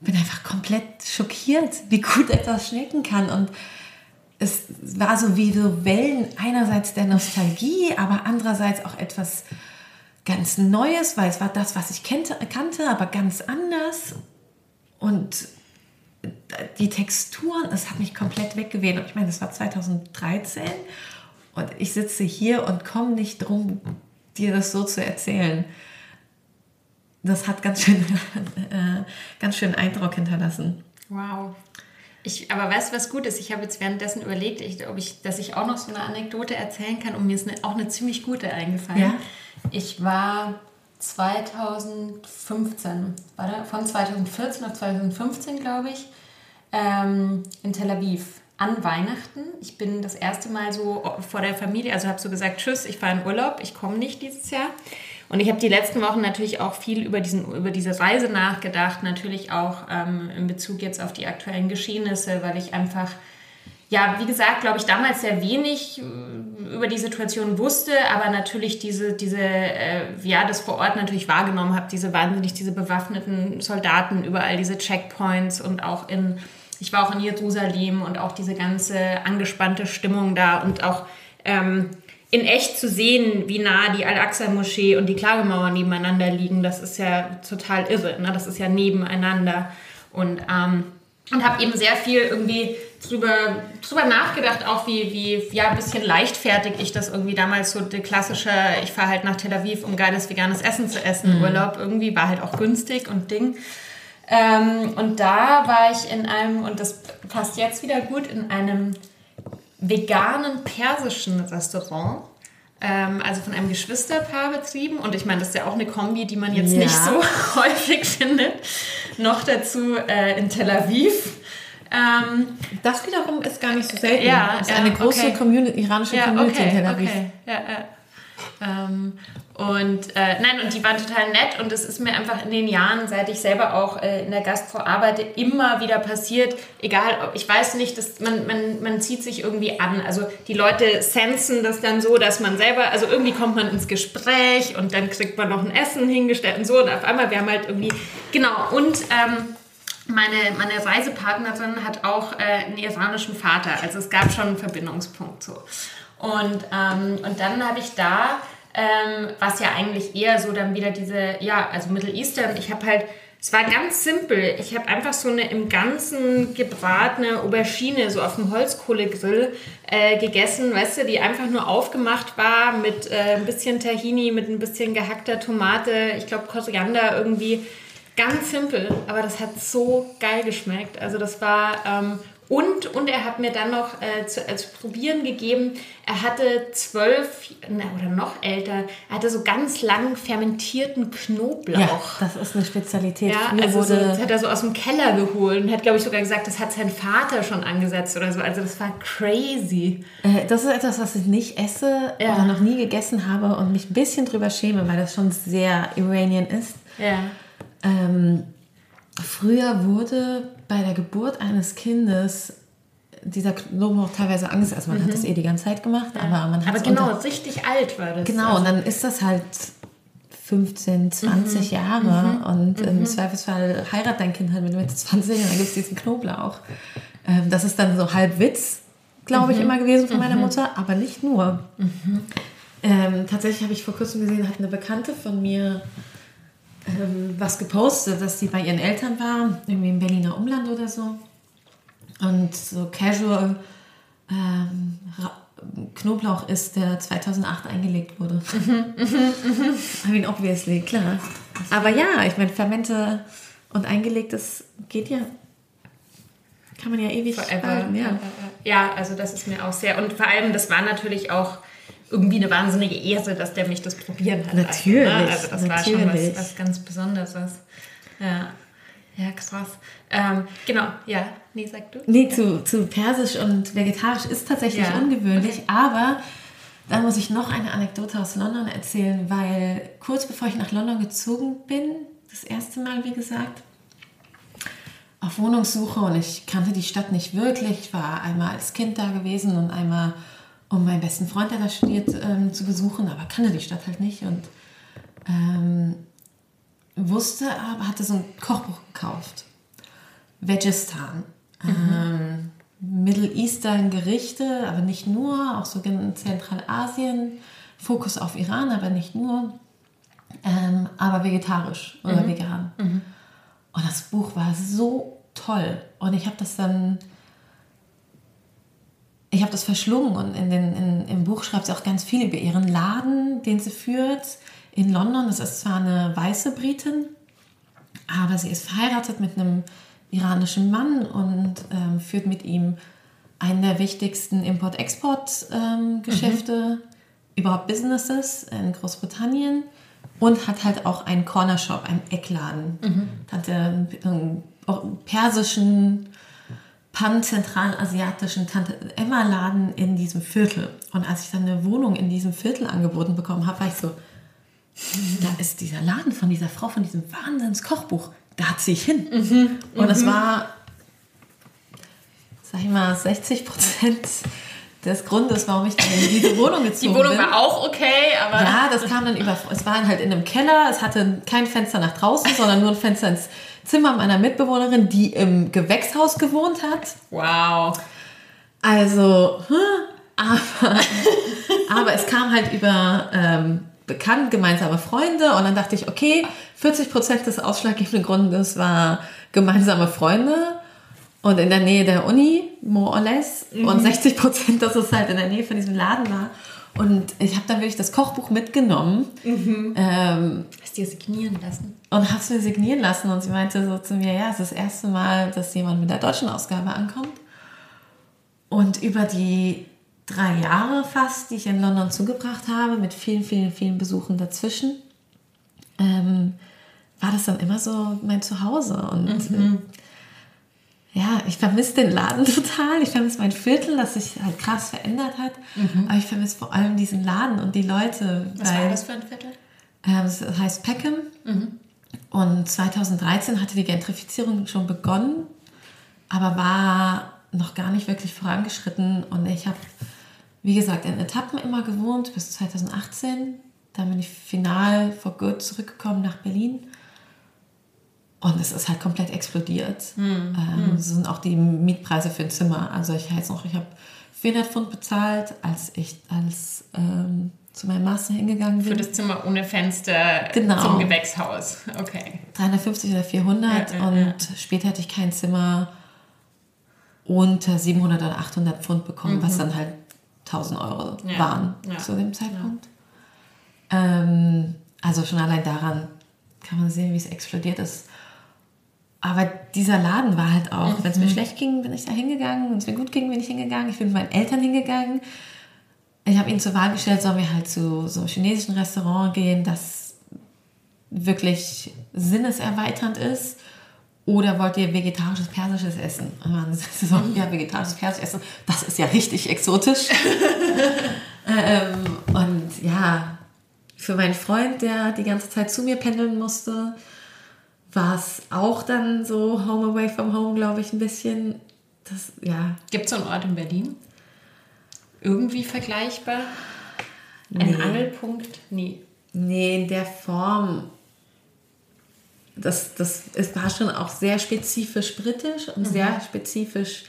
bin einfach komplett schockiert, wie gut etwas schmecken kann. Und es war so wie so Wellen einerseits der Nostalgie, aber andererseits auch etwas ganz Neues, weil es war das, was ich kannte, kannte aber ganz anders. Und die Texturen, es hat mich komplett weggeweht. Und ich meine, das war 2013 und ich sitze hier und komme nicht drum, dir das so zu erzählen. Das hat ganz schön, äh, ganz schön Eindruck hinterlassen. Wow. Ich, aber weißt du, was gut ist? Ich habe jetzt währenddessen überlegt, ich, ob ich, dass ich auch noch so eine Anekdote erzählen kann und mir ist eine, auch eine ziemlich gute eingefallen. Ja? Ich war 2015, war da, von 2014 auf 2015, glaube ich, ähm, in Tel Aviv an Weihnachten. Ich bin das erste Mal so vor der Familie, also habe so gesagt, tschüss, ich fahre in Urlaub, ich komme nicht dieses Jahr. Und ich habe die letzten Wochen natürlich auch viel über, diesen, über diese Reise nachgedacht, natürlich auch ähm, in Bezug jetzt auf die aktuellen Geschehnisse, weil ich einfach, ja, wie gesagt, glaube ich, damals sehr wenig äh, über die Situation wusste, aber natürlich diese, diese äh, ja, das vor Ort natürlich wahrgenommen habe, diese wahnsinnig, diese bewaffneten Soldaten, überall diese Checkpoints und auch in, ich war auch in Jerusalem und auch diese ganze angespannte Stimmung da und auch, ähm, in echt zu sehen, wie nah die Al-Aqsa-Moschee und die Klagemauer nebeneinander liegen, das ist ja total irre. Ne? Das ist ja nebeneinander. Und, ähm, und habe eben sehr viel irgendwie drüber, drüber nachgedacht, auch wie, wie ja, ein bisschen leichtfertig ich das irgendwie damals so die klassische, ich fahre halt nach Tel Aviv, um geiles veganes Essen zu essen, Mhm. Urlaub irgendwie, war halt auch günstig und Ding. Ähm, und da war ich in einem, und das passt jetzt wieder gut, in einem veganen persischen Restaurant. Ähm, also von einem Geschwisterpaar betrieben. Und ich meine, das ist ja auch eine Kombi, die man jetzt Ja. nicht so häufig findet. Noch dazu äh, in Tel Aviv. Ähm, Das wiederum ist gar nicht so selten. Ja, das ist ja, eine große okay. Community, iranische ja, Community in okay, Tel Aviv. okay. Ja, ja. Ähm, und äh, nein, und die waren total nett und es ist mir einfach in den Jahren, seit ich selber auch äh, in der Gastro arbeite, immer wieder passiert, egal ob, ich weiß nicht, dass man, man, man zieht sich irgendwie an. Also die Leute sensen das dann so, dass man selber, also irgendwie kommt man ins Gespräch und dann kriegt man noch ein Essen hingestellt und so und auf einmal, wir haben halt irgendwie, genau, und ähm, meine, meine Reisepartnerin hat auch äh, einen iranischen Vater. Also es gab schon einen Verbindungspunkt so. Und, ähm, und dann habe ich da, ähm, was ja eigentlich eher so dann wieder diese, ja, also Middle Eastern, ich habe halt, es war ganz simpel. Ich habe einfach so eine im Ganzen gebratene Aubergine so auf dem Holzkohlegrill äh, gegessen, weißt du, die einfach nur aufgemacht war mit äh, ein bisschen Tahini, mit ein bisschen gehackter Tomate, ich glaube Koriander irgendwie. Ganz simpel, aber das hat so geil geschmeckt. Also das war ähm, und und er hat mir dann noch äh, zu, als Probieren gegeben. Er hatte zwölf na, oder noch älter. Er hatte so ganz lang fermentierten Knoblauch. Ja, das ist eine Spezialität. Ja, Früher also so, das hat er so aus dem Keller geholt und hat, glaube ich, sogar gesagt, das hat sein Vater schon angesetzt oder so. Also das war crazy. Äh, Das ist etwas, was ich nicht esse Ja. oder noch nie gegessen habe und mich ein bisschen drüber schäme, weil das schon sehr Iranian ist. Ja. Ähm, früher wurde bei der Geburt eines Kindes dieser Knoblauch teilweise angesetzt. Also man hat das eh die ganze Zeit gemacht, aber man hat Aber genau, richtig alt war das. Genau, Also, und dann ist das halt 15, 20 Jahre und im Zweifelsfall heirat dein Kind halt mit Mitte 20 und dann gibt es diesen Knoblauch. Ähm, das ist dann so halb Witz, glaube ich, immer gewesen von meiner Mutter, aber nicht nur. Ähm, tatsächlich habe ich vor kurzem gesehen, hat eine Bekannte von mir ähm, was gepostet, dass sie bei ihren Eltern war, irgendwie im Berliner Umland oder so. und so casual ähm, Knoblauch ist, der 2008 eingelegt wurde. I mean, obviously, klar. Aber ja, ich meine, Fermente und eingelegtes geht ja. Kann man ja ewig Forever. ja. ja, also das ist mir auch sehr. Und vor allem, das war natürlich auch irgendwie eine wahnsinnige Ehre, dass der mich das probieren hat. Natürlich. Ne? Also das natürlich. war schon was, was ganz Besonderes. Ja. Ja, krass. Ähm, genau, ja. Nee, sag du. Nee, zu, zu Persisch und Vegetarisch ist tatsächlich ja. ungewöhnlich, okay. aber da muss ich noch eine Anekdote aus London erzählen, weil kurz bevor ich nach London gezogen bin, das erste Mal, wie gesagt, auf Wohnungssuche und ich kannte die Stadt nicht wirklich. Ich war einmal als Kind da gewesen und einmal, um meinen besten Freund, der da studiert, ähm, zu besuchen, aber kannte die Stadt halt nicht und ähm, wusste aber, hatte so ein Kochbuch gekauft. Vegistan. Mhm. Ähm, Middle Eastern Gerichte, aber nicht nur, auch so in Zentralasien. Fokus auf Iran, aber nicht nur. Ähm, aber vegetarisch oder mhm. vegan. Mhm. Und das Buch war so toll. Und ich habe das dann, ich habe das verschlungen. Und in den, in, im Buch schreibt sie auch ganz viel über ihren Laden, den sie führt in London. Das ist zwar eine weiße Britin, aber sie ist verheiratet mit einem iranischen Mann und ähm, führt mit ihm einen der wichtigsten Import-Export-Geschäfte, ähm, mhm. überhaupt Businesses in Großbritannien und hat halt auch einen Corner Shop, einen Eckladen. Mhm. Hat einen, einen persischen, pan-zentralasiatischen Tante Emma Laden in diesem Viertel. Und als ich dann eine Wohnung in diesem Viertel angeboten bekommen habe, war ich so, da ist dieser Laden von dieser Frau, von diesem Wahnsinns-Kochbuch. Da ziehe ich hin. Mhm. Und es mhm. war, sag ich mal, 60 Prozent des Grundes, warum ich dann in diese Wohnung gezogen bin. Die Wohnung bin. war auch okay, aber... Ja, das kam dann über... Es war halt in einem Keller, es hatte kein Fenster nach draußen, sondern nur ein Fenster ins Zimmer meiner Mitbewohnerin, die im Gewächshaus gewohnt hat. Wow. Also, hm, aber, aber es kam halt über ähm, bekannt, gemeinsame Freunde. Und dann dachte ich, okay, 40 Prozent des ausschlaggebenden Grundes war gemeinsame Freunde und in der Nähe der Uni, more or less. Mhm. Und 60 Prozent, dass es halt in der Nähe von diesem Laden war. Und ich habe dann wirklich das Kochbuch mitgenommen. Mhm. Ähm, Hast du dir signieren lassen? Und habe es mir signieren lassen. Und sie meinte so zu mir, ja, es ist das erste Mal, dass jemand mit der deutschen Ausgabe ankommt. Und über die drei Jahre fast, die ich in London zugebracht habe, mit vielen, vielen, vielen Besuchen dazwischen, ähm, war das dann immer so mein Zuhause. Und mhm. äh, ja, ich vermisse den Laden total. Ich vermisse mein Viertel, das sich halt krass verändert hat. Mhm. Aber ich vermisse vor allem diesen Laden und die Leute. Was weil, war das für ein Viertel? Äh, das heißt Peckham. Mhm. Und 2013 hatte die Gentrifizierung schon begonnen, aber war noch gar nicht wirklich vorangeschritten. Und ich habe wie gesagt, in Etappen immer gewohnt bis 2018. Dann bin ich final for good zurückgekommen nach Berlin. Und es ist halt komplett explodiert. Mhm. Ähm, das sind auch die Mietpreise für ein Zimmer. Also ich weiß noch, ich habe 400 Pfund bezahlt, als ich als ähm, zu meinem Master hingegangen bin. Für das Zimmer ohne Fenster genau. zum Gewächshaus. Okay. 350 oder 400 ja, ja, und ja. später hatte ich kein Zimmer unter 700 oder 800 Pfund bekommen, mhm. was dann halt 1000 Euro waren zu dem Zeitpunkt. Ähm, also schon allein daran kann man sehen, wie es explodiert ist. Aber dieser Laden war halt auch, mhm. wenn es mir schlecht ging, bin ich da hingegangen. Wenn es mir gut ging, bin ich hingegangen. Ich bin mit meinen Eltern hingegangen. Ich habe ihnen zur Wahl gestellt, sollen wir halt zu so einem chinesischen Restaurant gehen, das wirklich sinneserweiternd ist oder wollt ihr vegetarisches, persisches essen? So, ja, vegetarisches, persisches Essen, das ist ja richtig exotisch. ähm, und ja, für meinen Freund, der die ganze Zeit zu mir pendeln musste, war es auch dann so Home Away from Home, glaube ich, ein bisschen. Das, ja. Gibt es so einen Ort in Berlin? Irgendwie vergleichbar? Ein nee. Angelpunkt? Nee. Nee, in der Form das, das es war schon auch sehr spezifisch britisch und mhm. sehr spezifisch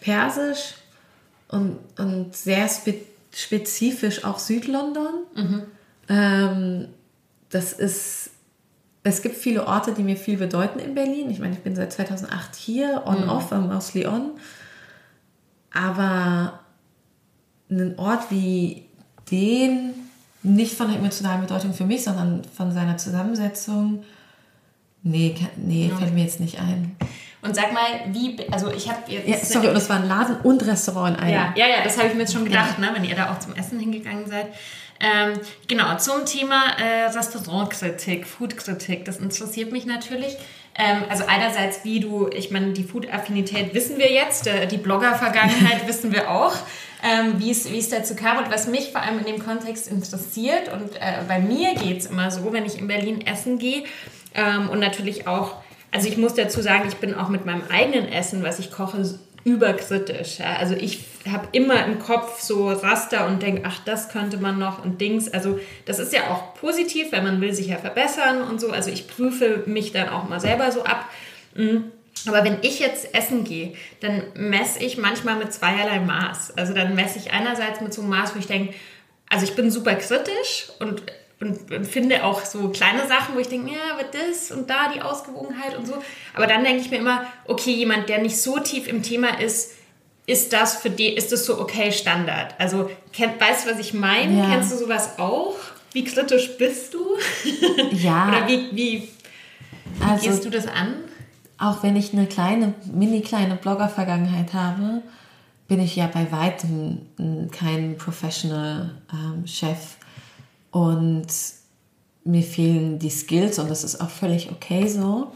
persisch und, und sehr spe spezifisch auch Südlondon. Mhm. Ähm, das ist es gibt viele Orte, die mir viel bedeuten in Berlin. Ich meine, ich bin seit 2008 hier, on-off, mhm. mostly on. Aber ein Ort wie den, nicht von der emotionalen Bedeutung für mich, sondern von seiner Zusammensetzung, nee, nee ja. fällt mir jetzt nicht ein. Und sag mal, wie, also ich habe jetzt. Ja, sorry, und es war ein Laden und Restaurant in einem. Ja, ja, ja das habe ich mir jetzt schon gedacht, ja. ne, wenn ihr da auch zum Essen hingegangen seid. Ähm, genau, zum Thema äh, Restaurantkritik, Foodkritik, das interessiert mich natürlich. Ähm, also einerseits, wie du, ich meine, die Food-Affinität wissen wir jetzt, äh, die Blogger-Vergangenheit wissen wir auch, ähm, wie es dazu kam und was mich vor allem in dem Kontext interessiert. Und äh, bei mir geht es immer so, wenn ich in Berlin essen gehe ähm, und natürlich auch, also ich muss dazu sagen, ich bin auch mit meinem eigenen Essen, was ich koche, überkritisch. Ja. Also ich habe immer im Kopf so Raster und denke, ach, das könnte man noch und Dings. Also das ist ja auch positiv, weil man will sich ja verbessern und so. Also ich prüfe mich dann auch mal selber so ab. Mhm. Aber wenn ich jetzt essen gehe, dann messe ich manchmal mit zweierlei Maß. Also dann messe ich einerseits mit so einem Maß, wo ich denke, also ich bin super kritisch und und, und, finde auch so kleine Sachen, wo ich denke, ja, wird das und da die Ausgewogenheit und so. Aber dann denke ich mir immer, okay, jemand, der nicht so tief im Thema ist, ist das für die, ist das so okay Standard? Also kenn, weißt du, was ich meine? Ja. Kennst du sowas auch? Wie kritisch bist du? Ja. Oder wie, wie, wie also, gehst du das an? Auch wenn ich eine kleine, mini kleine Blogger-Vergangenheit habe, bin ich ja bei weitem kein Professional ähm, Chef und mir fehlen die Skills und das ist auch völlig okay so.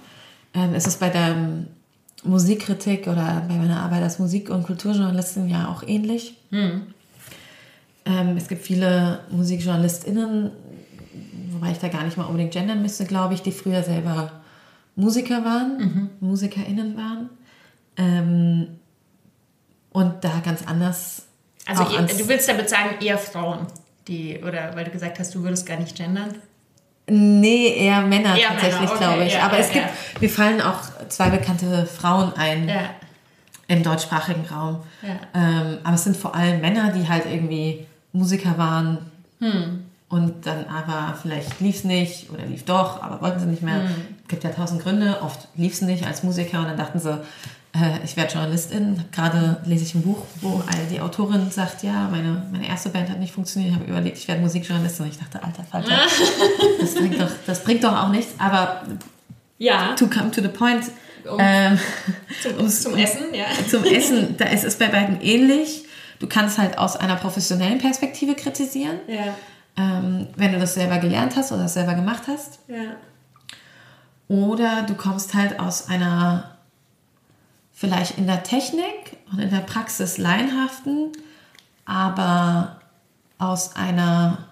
Ähm, es ist bei der Musikkritik oder bei meiner Arbeit als Musik- und Kulturjournalistin ja auch ähnlich. Mhm. Ähm, es gibt viele MusikjournalistInnen, wobei ich da gar nicht mal unbedingt gendern müsste, glaube ich, die früher selber Musiker waren, mhm. MusikerInnen waren. Ähm, und da ganz anders. Also, ihr, du willst damit sagen, eher Frauen? Die, oder weil du gesagt hast, du würdest gar nicht gendern? Nee, eher Männer eher tatsächlich, okay, glaube ich. Ja, Aber ja, es gibt, ja. mir fallen auch zwei bekannte Frauen ein im deutschsprachigen Raum. Ähm, aber es sind vor allem Männer, die halt irgendwie Musiker waren hm. und dann aber vielleicht lief es nicht oder lief doch, aber wollten sie nicht mehr. Hm. Es gibt ja tausend Gründe. Oft lief es nicht als Musiker und dann dachten sie, äh, ich werde Journalistin. Gerade lese ich ein Buch, wo die Autorin sagt, ja, meine, meine erste Band hat nicht funktioniert. Ich habe überlegt, ich werde Musikjournalistin. Und ich dachte, alter Falter, das, bringt doch, das bringt doch auch nichts. Aber ja. to come to the point. Um, ähm, zum, zum um, Essen, ja. Zum Essen, da ist es bei beiden ähnlich. Du kannst halt aus einer professionellen Perspektive kritisieren. Ja. Ähm, wenn du das selber gelernt hast oder das selber gemacht hast. Ja. Oder du kommst halt aus einer vielleicht in der Technik und in der Praxis laienhaften, aber aus einer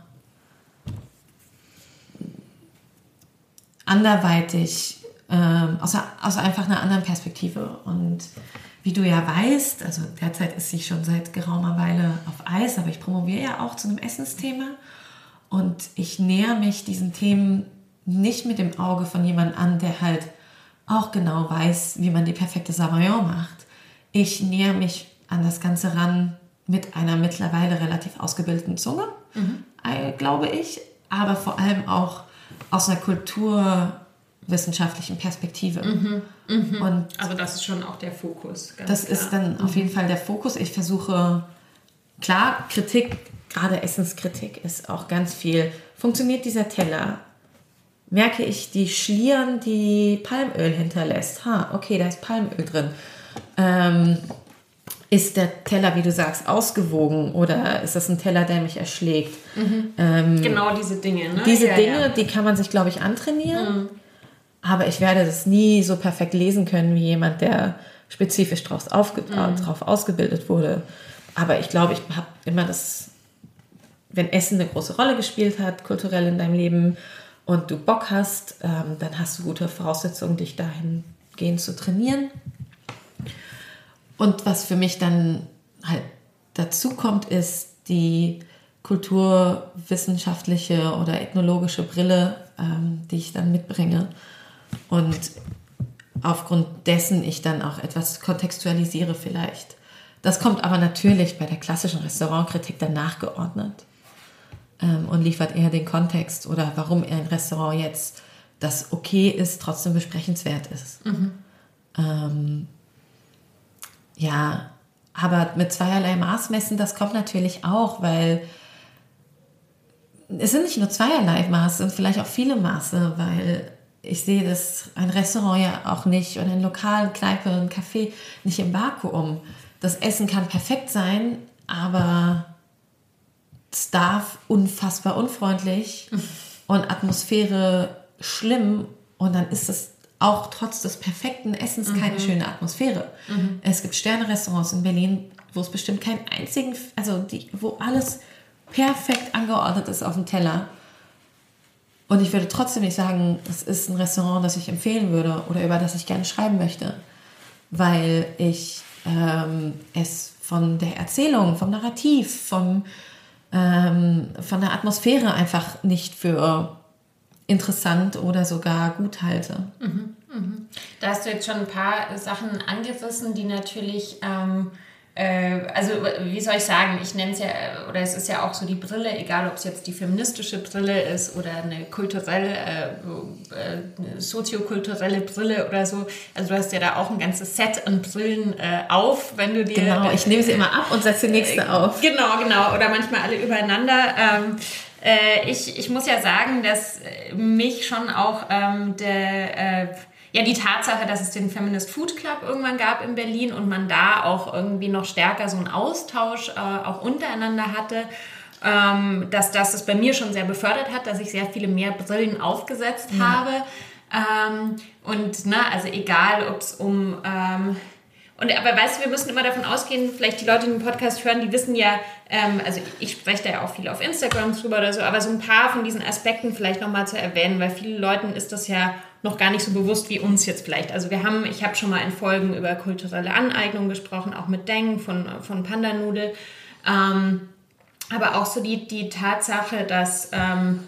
anderweitig, ähm, aus, aus einfach einer anderen Perspektive. Und wie du ja weißt, also derzeit ist sie schon seit geraumer Weile auf Eis, aber ich promoviere ja auch zu einem Essensthema. Und ich näher mich diesen Themen nicht mit dem Auge von jemandem an, der halt auch genau weiß, wie man die perfekte Savoyon macht. Ich näher mich an das Ganze ran mit einer mittlerweile relativ ausgebildeten Zunge, mhm. glaube ich, aber vor allem auch aus einer kulturwissenschaftlichen Perspektive. Mhm. Mhm. Und also das ist schon auch der Fokus. das klar. ist dann auf jeden Fall der Fokus. Ich versuche, klar, Kritik, gerade Essenskritik ist auch ganz viel. Funktioniert dieser Teller? Merke ich die Schlieren, die Palmöl hinterlässt. Ha, okay, da ist Palmöl drin. Ähm, ist der Teller, wie du sagst, ausgewogen oder ist das ein Teller, der mich erschlägt? Mhm. Ähm, genau diese Dinge. Ne? Diese ja, Dinge, ja. die kann man sich, glaube ich, antrainieren. Mhm. Aber ich werde das nie so perfekt lesen können wie jemand, der spezifisch drauf, aufge mhm. drauf ausgebildet wurde. Aber ich glaube, ich habe immer das, wenn Essen eine große Rolle gespielt hat, kulturell in deinem Leben und du Bock hast, ähm, dann hast du gute Voraussetzungen, dich dahingehend zu trainieren. Und was für mich dann halt dazu kommt, ist die kulturwissenschaftliche oder ethnologische Brille, ähm, die ich dann mitbringe. Und aufgrund dessen ich dann auch etwas kontextualisiere vielleicht. Das kommt aber natürlich bei der klassischen Restaurantkritik dann nachgeordnet ähm, und liefert eher den Kontext oder warum ein Restaurant jetzt das okay ist, trotzdem besprechenswert ist. Ähm, ja, aber mit zweierlei Maß messen, das kommt natürlich auch, weil es sind nicht nur zweierlei Maße, es sind vielleicht auch viele Maße, weil ich sehe das ein Restaurant ja auch nicht oder ein Lokal, Kneipe, ein Café nicht im Vakuum. Das Essen kann perfekt sein, aber es darf unfassbar unfreundlich und Atmosphäre schlimm und dann ist es auch trotz des perfekten Essens keine schöne Atmosphäre. Es gibt Sterne-Restaurants in Berlin, wo es bestimmt keinen einzigen, also die, wo alles perfekt angeordnet ist auf dem Teller. Und ich würde trotzdem nicht sagen, es ist ein Restaurant, das ich empfehlen würde oder über das ich gerne schreiben möchte, weil ich ähm, es von der Erzählung, vom Narrativ, vom, ähm, von der Atmosphäre einfach nicht für interessant oder sogar gut halte. Da hast du jetzt schon ein paar Sachen angerissen, die natürlich, ähm, äh, also wie soll ich sagen, ich nenne es ja, oder es ist ja auch so die Brille, egal ob es jetzt die feministische Brille ist oder eine kulturelle, äh, äh, eine soziokulturelle Brille oder so. Also du hast ja da auch ein ganzes Set an Brillen äh, auf, wenn du dir... Genau, ich nehme sie immer ab und setze die nächste auf. Genau, genau. Oder manchmal alle übereinander. Ähm, äh, ich, ich muss ja sagen, dass äh, mich schon auch ähm, der, äh, ja, die Tatsache, dass es den Feminist Food Club irgendwann gab in Berlin und man da auch irgendwie noch stärker so einen Austausch äh, auch untereinander hatte, ähm, dass das es bei mir schon sehr befördert hat, dass ich sehr viele mehr Brillen aufgesetzt habe. Ähm, und na, also egal, ob es um ähm, und aber weißt du, wir müssen immer davon ausgehen, vielleicht die Leute, die den Podcast hören, die wissen ja, ähm, also ich spreche da ja auch viel auf Instagram drüber oder so, aber so ein paar von diesen Aspekten vielleicht nochmal zu erwähnen, weil vielen Leuten ist das ja noch gar nicht so bewusst wie uns jetzt vielleicht. Also wir haben, ich habe schon mal in Folgen über kulturelle Aneignung gesprochen, auch mit Deng von, von Pandanudel. Ähm, aber auch so die, die Tatsache, dass ähm,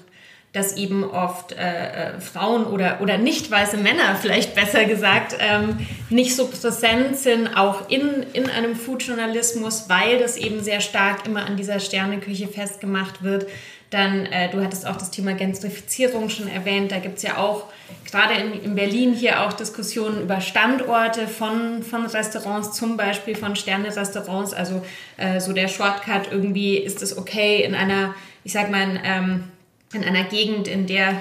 dass eben oft äh, äh, Frauen oder, oder nicht weiße Männer, vielleicht besser gesagt, ähm, nicht so präsent sind, auch in, in einem Foodjournalismus, weil das eben sehr stark immer an dieser Sterneküche festgemacht wird. Dann, äh, du hattest auch das Thema Gentrifizierung schon erwähnt, da gibt es ja auch gerade in, in Berlin hier auch Diskussionen über Standorte von, von Restaurants, zum Beispiel von Sterne-Restaurants, also äh, so der Shortcut irgendwie, ist es okay in einer, ich sag mal, ähm, in einer Gegend, in der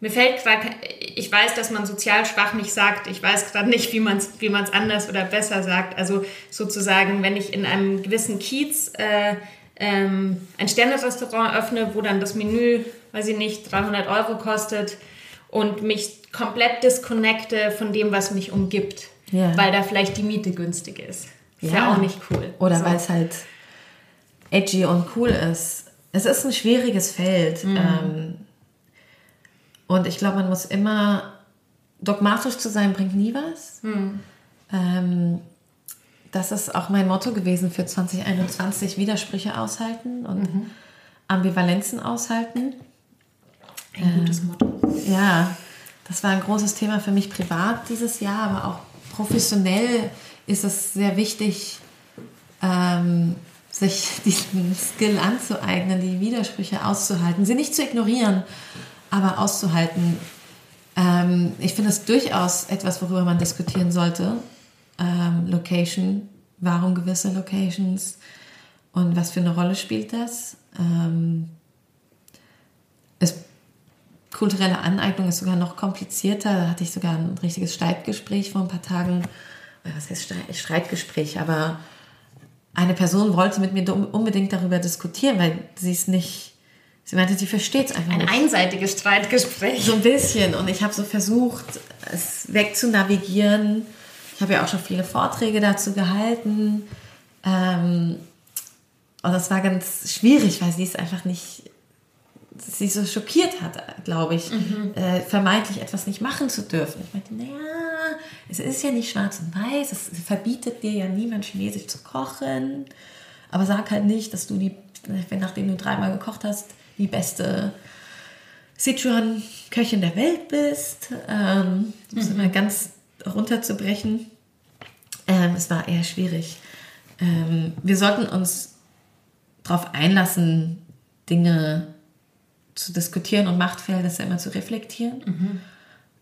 mir fällt gerade, ich weiß, dass man sozial schwach nicht sagt, ich weiß gerade nicht, wie man es wie anders oder besser sagt. Also sozusagen, wenn ich in einem gewissen Kiez äh, ähm, ein Sterne-Restaurant öffne, wo dann das Menü, weiß ich nicht, 300 Euro kostet und mich komplett disconnecte von dem, was mich umgibt, Ja. weil da vielleicht die Miete günstig ist. Ist ja, Ja. auch nicht cool. Oder So. weil es halt edgy und cool ist. Es ist ein schwieriges Feld. Ähm, und ich glaube, man muss immer dogmatisch zu sein, bringt nie was. Ähm, das ist auch mein Motto gewesen für 2021, Widersprüche aushalten und Ambivalenzen aushalten. ein gutes Motto. Ja, das war ein großes Thema für mich privat dieses Jahr, aber auch professionell ist es sehr wichtig, ähm, sich diesen Skill anzueignen, die Widersprüche auszuhalten, sie nicht zu ignorieren, aber auszuhalten. Ähm, ich finde es durchaus etwas, worüber man diskutieren sollte. Ähm, Location, warum gewisse Locations und was für eine Rolle spielt das? Ähm, es kulturelle Aneignung ist sogar noch komplizierter. Da hatte ich sogar ein richtiges Streitgespräch vor ein paar Tagen. Was heißt Streit- Streitgespräch? Aber eine Person wollte mit mir unbedingt darüber diskutieren, weil sie es nicht. Sie meinte, sie versteht es einfach Ein nicht. einseitiges Streitgespräch. So ein bisschen. Und ich habe so versucht, es wegzunavigieren. Ich habe ja auch schon viele Vorträge dazu gehalten. Ähm, und das war ganz schwierig, weil sie es einfach nicht, sie so schockiert hat, glaube ich, äh, vermeintlich etwas nicht machen zu dürfen. Ich meinte, naja, es ist ja nicht schwarz und weiß, es verbietet dir ja niemand Chinesisch zu kochen. Aber sag halt nicht, dass du die, wenn nachdem du dreimal gekocht hast, die beste Sichuan-Köchin der Welt bist. Ähm, um es mal ganz runterzubrechen. Ähm, es war eher schwierig. Ähm, wir sollten uns darauf einlassen, Dinge zu diskutieren und Machtverhältnisse immer zu reflektieren. Mhm.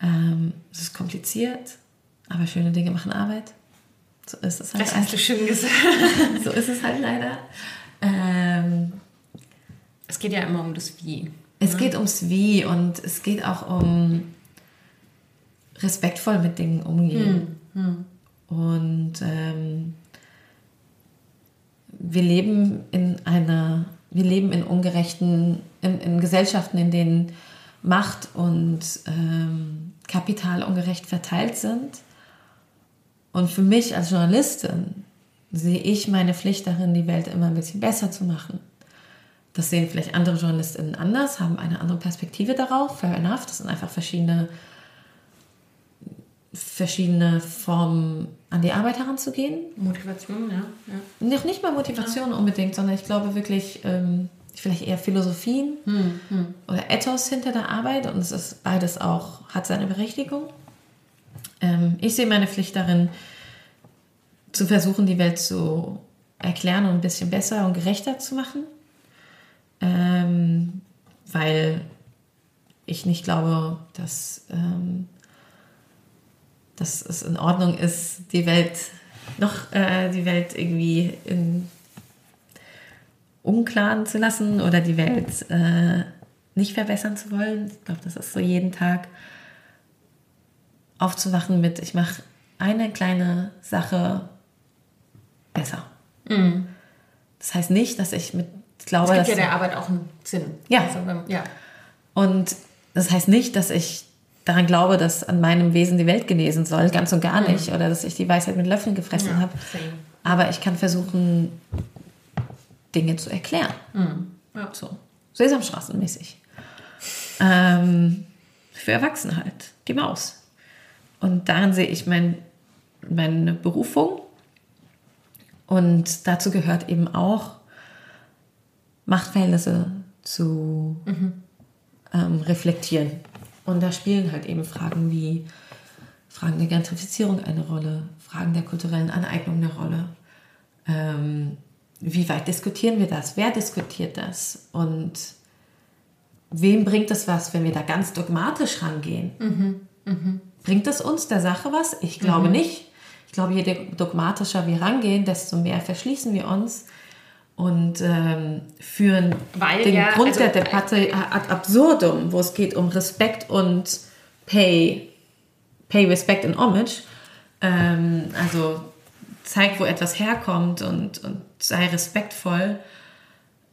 Ähm, es ist kompliziert, aber schöne Dinge machen Arbeit. So ist es halt. Das hast du schön gesagt. so ist es halt leider. Ähm, es geht ja immer um das Wie. Es ne? geht ums Wie und es geht auch um respektvoll mit Dingen umgehen. Hm, hm. Und ähm, wir leben in einer, wir leben in ungerechten, in, in Gesellschaften, in denen Macht und ähm, Kapital ungerecht verteilt sind. Und für mich als Journalistin sehe ich meine Pflicht darin, die Welt immer ein bisschen besser zu machen. Das sehen vielleicht andere JournalistInnen anders, haben eine andere Perspektive darauf. Fair enough. Das sind einfach verschiedene, verschiedene Formen, an die Arbeit heranzugehen. Motivation, ja. ja. Noch nicht mal Motivation ja. unbedingt, sondern ich glaube wirklich, ähm, vielleicht eher Philosophien hm, hm. oder Ethos hinter der Arbeit. Und es ist beides auch, hat seine Berechtigung. Ähm, ich sehe meine Pflicht darin, zu versuchen, die Welt zu erklären und ein bisschen besser und gerechter zu machen ähm, weil ich nicht glaube, dass, ähm, dass es in Ordnung ist, die Welt noch äh, die Welt irgendwie in Unklaren zu lassen oder die Welt äh, nicht verbessern zu wollen. Ich glaube, das ist so jeden Tag aufzuwachen mit, ich mache eine kleine Sache besser. Mhm. Das heißt nicht, dass ich mit ich glaube, das gibt ja der Arbeit auch einen Sinn. Ja. Also, ja. Und das heißt nicht, dass ich daran glaube, dass an meinem Wesen die Welt genesen soll, ganz und gar mhm. nicht, oder dass ich die Weisheit mit Löffeln gefressen ja, habe. Aber ich kann versuchen, Dinge zu erklären. Mhm. Ja. So. Sesamstraßenmäßig. Ähm, für Erwachsene halt. Die Maus. Und darin sehe ich mein, meine Berufung. Und dazu gehört eben auch, Machtverhältnisse zu mhm. ähm, reflektieren. Und da spielen halt eben Fragen wie Fragen der Gentrifizierung eine Rolle, Fragen der kulturellen Aneignung eine Rolle. Ähm, wie weit diskutieren wir das? Wer diskutiert das? Und wem bringt es was, wenn wir da ganz dogmatisch rangehen? Mhm. Mhm. Bringt es uns der Sache was? Ich glaube mhm. nicht. Ich glaube, je dogmatischer wir rangehen, desto mehr verschließen wir uns und ähm, führen Weil den ja, Grund also, der Debatte ad absurdum, wo es geht um Respekt und Pay, Pay Respect and Homage. Ähm, also zeig, wo etwas herkommt und, und sei respektvoll,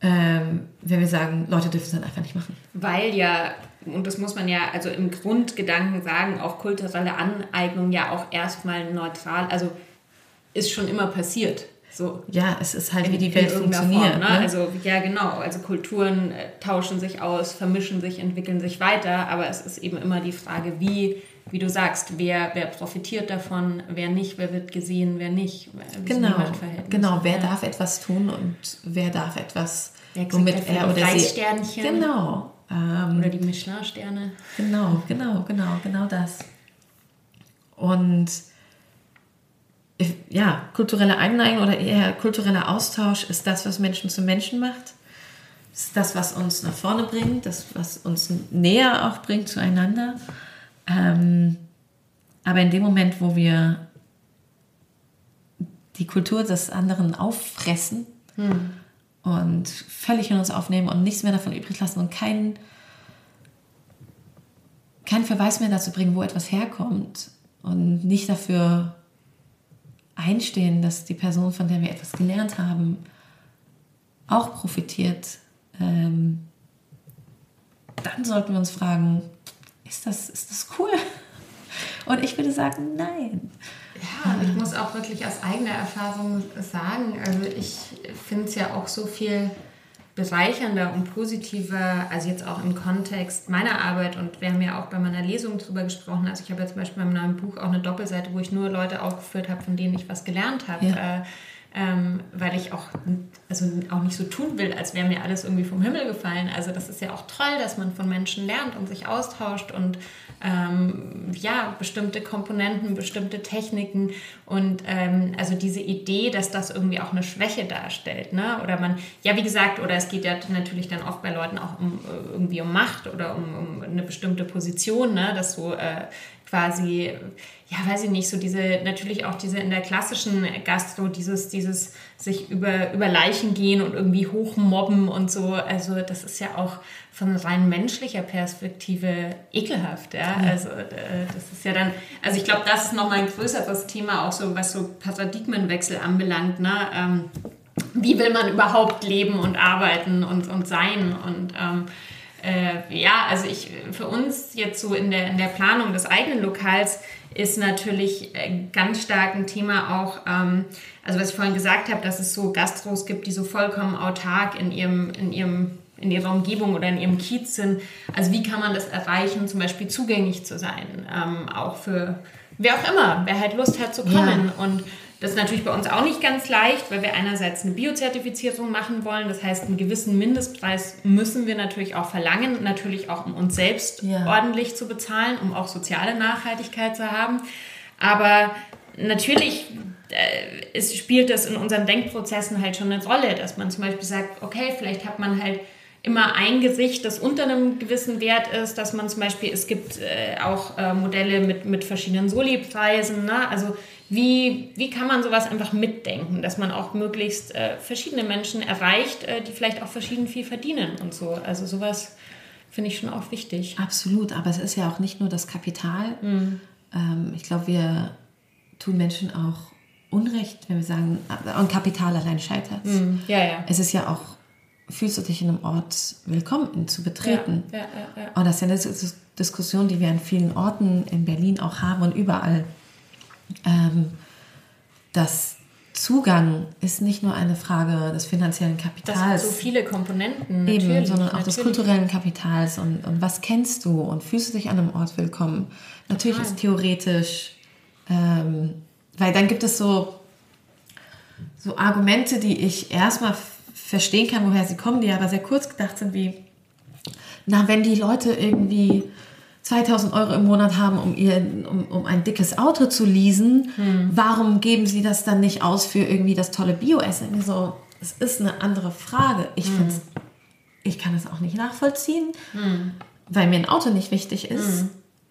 ähm, wenn wir sagen, Leute dürfen es dann einfach nicht machen. Weil ja, und das muss man ja also im Grundgedanken sagen, auch kulturelle Aneignung ja auch erstmal neutral, also ist schon immer passiert. So. Ja, es ist halt, in, wie die Welt funktioniert. Form, ne? Ne? Also, ja, genau. Also Kulturen äh, tauschen sich aus, vermischen sich, entwickeln sich weiter, aber es ist eben immer die Frage, wie, wie du sagst, wer, wer profitiert davon, wer nicht, wer wird gesehen, wer nicht. Genau, genau. Wer ja. darf etwas tun und wer darf etwas, wer womit er oder sie... Genau. Ähm, oder die Michelin-Sterne. Genau, genau, genau, genau das. Und ja, kulturelle Einneigung oder eher kultureller Austausch ist das, was Menschen zu Menschen macht. Ist das, was uns nach vorne bringt, das, was uns näher auch bringt zueinander. Ähm, aber in dem Moment, wo wir die Kultur des anderen auffressen hm. und völlig in uns aufnehmen und nichts mehr davon übrig lassen und keinen kein Verweis mehr dazu bringen, wo etwas herkommt und nicht dafür einstehen, dass die Person, von der wir etwas gelernt haben, auch profitiert, ähm, dann sollten wir uns fragen, ist das, ist das cool? Und ich würde sagen, nein. Ja, ich muss auch wirklich aus eigener Erfahrung sagen, also ich finde es ja auch so viel bereichernder und positiver, also jetzt auch im Kontext meiner Arbeit und wir haben ja auch bei meiner Lesung darüber gesprochen, also ich habe ja zum Beispiel bei meinem neuen Buch auch eine Doppelseite, wo ich nur Leute aufgeführt habe, von denen ich was gelernt habe. Ja. Äh, ähm, weil ich auch, also auch nicht so tun will, als wäre mir alles irgendwie vom Himmel gefallen. Also das ist ja auch toll, dass man von Menschen lernt und sich austauscht und ähm, ja, bestimmte Komponenten, bestimmte Techniken und ähm, also diese Idee, dass das irgendwie auch eine Schwäche darstellt. Ne? Oder man, ja, wie gesagt, oder es geht ja natürlich dann oft bei Leuten auch um irgendwie um Macht oder um, um eine bestimmte Position, ne? dass so äh, quasi, ja, weiß ich nicht, so diese, natürlich auch diese in der klassischen Gastro, dieses, dieses sich über, über Leichen gehen und irgendwie hochmobben und so. Also, das ist ja auch von rein menschlicher Perspektive ekelhaft, ja. Also, äh, das ist ja dann, also ich glaube, das ist nochmal ein größeres Thema, auch so, was so Paradigmenwechsel anbelangt, ne. Ähm, wie will man überhaupt leben und arbeiten und, und sein und ähm, äh, ja, also ich, für uns jetzt so in der, in der Planung des eigenen Lokals ist natürlich äh, ganz stark ein Thema auch, ähm, also was ich vorhin gesagt habe, dass es so Gastros gibt, die so vollkommen autark in ihrem, in ihrem in ihrer Umgebung oder in ihrem Kiez sind. Also wie kann man das erreichen, zum Beispiel zugänglich zu sein, ähm, auch für wer auch immer, wer halt Lust hat zu kommen. Ja. Und das ist natürlich bei uns auch nicht ganz leicht, weil wir einerseits eine Biozertifizierung machen wollen. Das heißt, einen gewissen Mindestpreis müssen wir natürlich auch verlangen, natürlich auch um uns selbst ja. ordentlich zu bezahlen, um auch soziale Nachhaltigkeit zu haben. Aber natürlich äh, es spielt das in unseren Denkprozessen halt schon eine Rolle, dass man zum Beispiel sagt, okay, vielleicht hat man halt immer ein Gesicht, das unter einem gewissen Wert ist, dass man zum Beispiel, es gibt äh, auch äh, Modelle mit, mit verschiedenen Soli-Preisen, ne? also wie, wie kann man sowas einfach mitdenken, dass man auch möglichst äh, verschiedene Menschen erreicht, äh, die vielleicht auch verschieden viel verdienen und so. Also sowas finde ich schon auch wichtig. Absolut, aber es ist ja auch nicht nur das Kapital. Mhm. Ähm, ich glaube, wir tun Menschen auch Unrecht, wenn wir sagen, an Kapital allein scheitert. Mhm. Ja, ja. Es ist ja auch, fühlst du dich in einem Ort willkommen zu betreten. Ja, ja, ja, ja. Und das ist ja eine Diskussion, die wir an vielen Orten in Berlin auch haben und überall ähm, dass Zugang ist nicht nur eine Frage des finanziellen Kapitals. Das hat so viele Komponenten. Eben, sondern auch natürlich. des kulturellen Kapitals und, und was kennst du und fühlst du dich an einem Ort willkommen. Natürlich Total. ist theoretisch, ähm, weil dann gibt es so, so Argumente, die ich erstmal verstehen kann, woher sie kommen, die aber sehr kurz gedacht sind, wie, na, wenn die Leute irgendwie 2000 Euro im Monat haben, um, ihr, um, um ein dickes Auto zu leasen, hm. warum geben sie das dann nicht aus für irgendwie das tolle Bioessen? So, es ist eine andere Frage. Ich hm. finde ich kann es auch nicht nachvollziehen, hm. weil mir ein Auto nicht wichtig ist. Hm.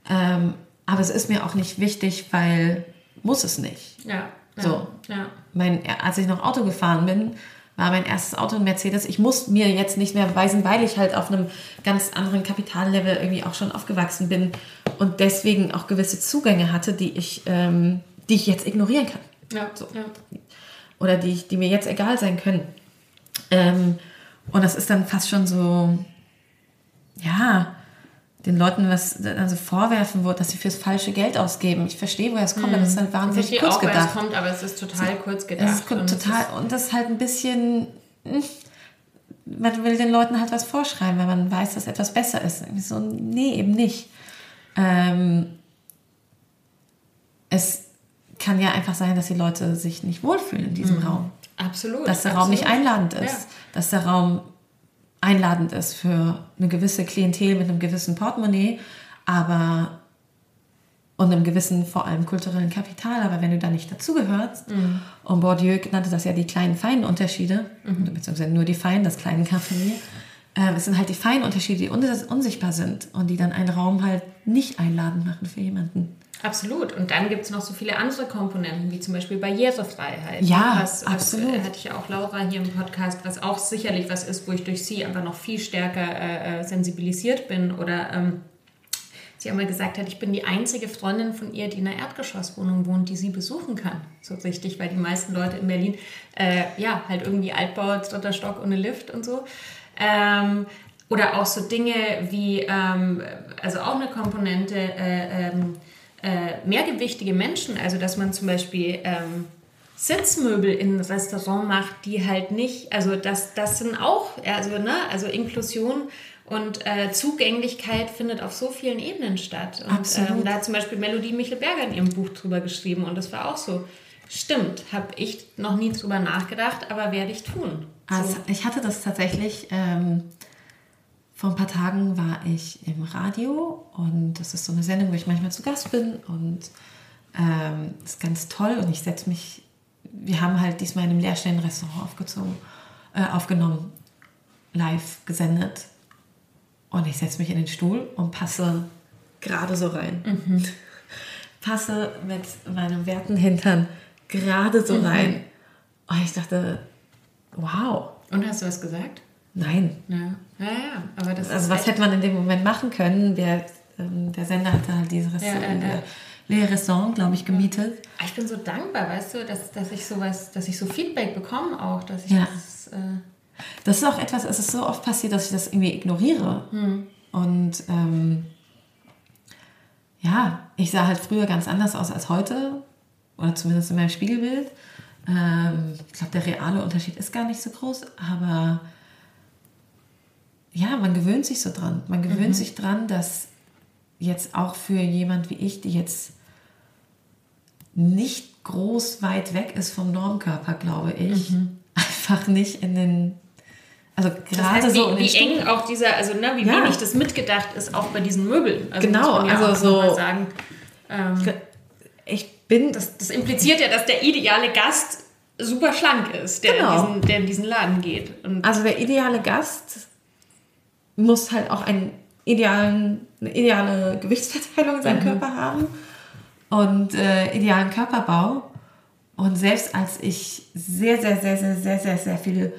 Ähm, aber es ist mir auch nicht wichtig, weil muss es nicht. Ja. ja so. Ja. Mein, als ich noch Auto gefahren bin, war mein erstes Auto ein Mercedes. Ich muss mir jetzt nicht mehr beweisen, weil ich halt auf einem ganz anderen Kapitallevel irgendwie auch schon aufgewachsen bin und deswegen auch gewisse Zugänge hatte, die ich, ähm, die ich jetzt ignorieren kann. Ja, so. ja. Oder die, die mir jetzt egal sein können. Ähm, und das ist dann fast schon so, ja, den Leuten was also vorwerfen wird, dass sie fürs falsche Geld ausgeben. Ich verstehe, woher es kommt, hm. aber es ist halt wahnsinnig ich kurz auch, gedacht. Es kommt, aber es ist total so, kurz gedacht. Es ist und total und das ist halt ein bisschen hm, man will den Leuten halt was vorschreiben, wenn man weiß, dass etwas besser ist. So, nee, eben nicht. Ähm, es kann ja einfach sein, dass die Leute sich nicht wohlfühlen in diesem mhm. Raum. Absolut. Dass der absolut. Raum nicht einladend ist. Ja. Dass der Raum einladend ist für eine gewisse Klientel mit einem gewissen Portemonnaie, aber und einem gewissen, vor allem kulturellen Kapital. Aber wenn du da nicht dazugehörst, mhm. und Bourdieu nannte das ja die kleinen, feinen Unterschiede, mhm. beziehungsweise nur die feinen, das kleine Kaffee, äh, es sind halt die feinen Unterschiede, die unsichtbar sind und die dann einen Raum halt nicht einladend machen für jemanden. Absolut. Und dann gibt es noch so viele andere Komponenten, wie zum Beispiel Barrierefreiheit. Ja, was, absolut. Was, hatte ich ja auch Laura hier im Podcast, was auch sicherlich was ist, wo ich durch sie einfach noch viel stärker äh, äh sensibilisiert bin. Oder ähm, sie einmal gesagt hat, ich bin die einzige Freundin von ihr, die in einer Erdgeschosswohnung wohnt, die sie besuchen kann. So richtig, weil die meisten Leute in Berlin, äh, ja, halt irgendwie Altbau, dritter Stock ohne Lift und so. Ähm, oder auch so Dinge wie, ähm, also auch eine Komponente, äh, ähm, äh, mehrgewichtige Menschen, also dass man zum Beispiel ähm, Sitzmöbel in ein Restaurant macht, die halt nicht, also das, das sind auch, also, ne, also Inklusion und äh, Zugänglichkeit findet auf so vielen Ebenen statt. Und ähm, da hat zum Beispiel Melodie Michelberger in ihrem Buch drüber geschrieben und das war auch so Stimmt, habe ich noch nie drüber nachgedacht, aber werde ich tun. Also ich hatte das tatsächlich, ähm, vor ein paar Tagen war ich im Radio und das ist so eine Sendung, wo ich manchmal zu Gast bin und ähm, ist ganz toll und ich setze mich, wir haben halt diesmal in einem leerstehenden Restaurant aufgezogen, äh, aufgenommen, live gesendet und ich setze mich in den Stuhl und passe gerade so rein. Passe mit meinem werten Hintern gerade so rein. Und ich dachte, wow, Und hast du was gesagt? Nein. Ja, ja, ja. Aber das Also was echt- hätte man in dem Moment machen können? Der, ähm, der Sender hatte halt dieses Ja, ja, ja. leere Restaurant, glaube ich, gemietet. Ah, Ich bin so dankbar, weißt du, dass, dass ich sowas, dass ich so Feedback bekomme auch, dass ich Ja. das, äh, Das ist auch etwas, es ist so oft passiert, dass ich das irgendwie ignoriere. Hm. Und ähm, ja, ich sah halt früher ganz anders aus als heute. Oder zumindest in meinem Spiegelbild. Ähm, ich glaube, der reale Unterschied ist gar nicht so groß, aber ja, man gewöhnt sich so dran. Man gewöhnt Mhm. sich dran, dass jetzt auch für jemand wie ich, die jetzt nicht groß weit weg ist vom Normkörper, glaube ich, einfach nicht in den, also Mhm. das gerade heißt, so wie, wie eng auch dieser, also ne, wie Ja. wenig das mitgedacht ist, auch bei diesen Möbeln. Also Genau, also so- sagen. Ähm, Ich bin das, das impliziert ja, dass der ideale Gast super schlank ist, der, Genau. in, diesen, der in diesen Laden geht. Und Also der ideale Gast muss halt auch einen idealen, eine ideale Gewichtsverteilung in seinem Mhm. Körper haben und äh, idealen Körperbau. Und selbst als ich sehr, sehr, sehr, sehr, sehr, sehr, sehr viel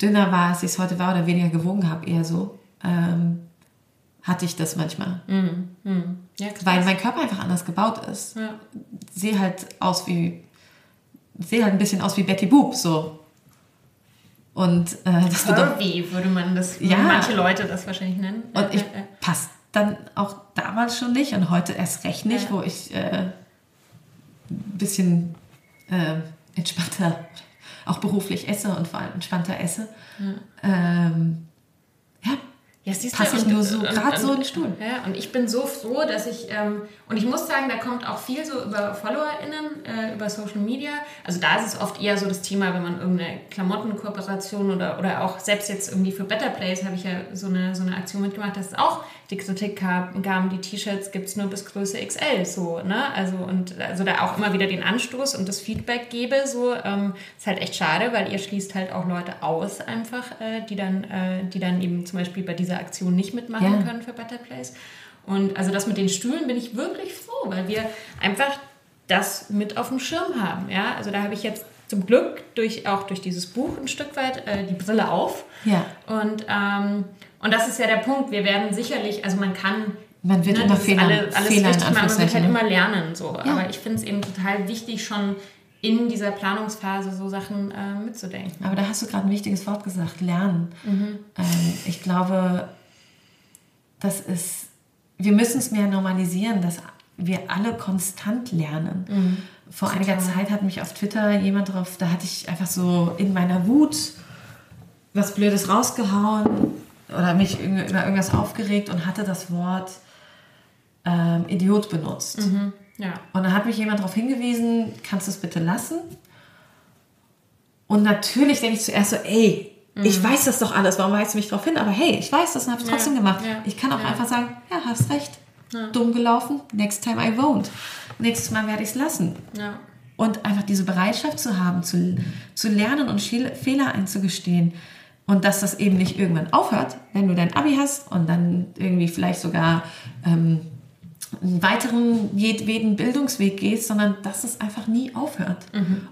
dünner war, als ich es heute war oder weniger gewogen habe, eher so, ähm, hatte ich das manchmal. ja, krass. Weil mein Körper einfach anders gebaut ist. ja. Sehe halt aus wie, sehe halt ein bisschen aus wie Betty Boop, so. Und äh, das Curvy würde man das, Ja. manche Leute das wahrscheinlich nennen. Und ich Ja, ja, ja. passt dann auch damals schon nicht und heute erst recht nicht, Ja. wo ich äh, ein bisschen äh, entspannter, auch beruflich esse und vor allem entspannter esse. Ähm, ja, siehst passe ich nur so und- gerade so in den Stuhl. Ja, und ich bin so froh, dass ich, ähm, und ich muss sagen, da kommt auch viel so über FollowerInnen, äh, über Social Media. Also da ist es oft eher so das Thema, wenn man irgendeine Klamottenkooperation oder, oder auch selbst jetzt irgendwie für Better Place habe ich ja so eine, so eine Aktion mitgemacht, dass es auch die Kritik gab, gaben, die T-Shirts gibt es nur bis Größe XL, so, ne? Also, und also da auch immer wieder den Anstoß und das Feedback gebe, so, ähm, ist halt echt schade, weil ihr schließt halt auch Leute aus einfach, äh, die dann, äh, die dann eben zum Beispiel bei dieser Aktion nicht mitmachen Ja. können für Better Place. Und also das mit den Stühlen bin ich wirklich froh, weil wir einfach das mit auf dem Schirm haben. Ja? Also da habe ich jetzt zum Glück durch, auch durch dieses Buch ein Stück weit äh, die Brille auf. Ja. Und, ähm, und das ist ja der Punkt. Wir werden sicherlich, also man kann Man wird immer das ist Fehler- alle, alles Fehler in richtig machen, man wird halt Anführungszeichen, immer lernen. So. Ja. Aber ich finde es eben total wichtig, schon in dieser Planungsphase so Sachen äh, mitzudenken. Aber da hast du gerade ein wichtiges Wort gesagt, lernen. Mhm. Ähm, ich glaube, das ist, wir müssen es mehr normalisieren, dass wir alle konstant lernen. Mhm. Vor einiger Zeit hat mich auf Twitter jemand drauf, da hatte ich einfach so in meiner Wut was Blödes rausgehauen oder mich über irgendwas aufgeregt und hatte das Wort ähm, Idiot benutzt. Ja. Und dann hat mich jemand darauf hingewiesen, kannst du es bitte lassen? Und natürlich denke ich zuerst so, ey, ich weiß das doch alles, warum weist du mich darauf hin? Aber hey, ich weiß das und habe es Ja, trotzdem gemacht. ja, Ich kann auch einfach sagen, ja, hast recht. Dumm gelaufen, next time I won't. Nächstes Mal werde ich es lassen. Und einfach diese Bereitschaft zu haben, zu, zu lernen und Fehler einzugestehen. Und dass das eben nicht irgendwann aufhört, wenn du dein Abi hast und dann irgendwie vielleicht sogar ähm, einen weiteren jedweden Bildungsweg gehst, sondern dass es einfach nie aufhört.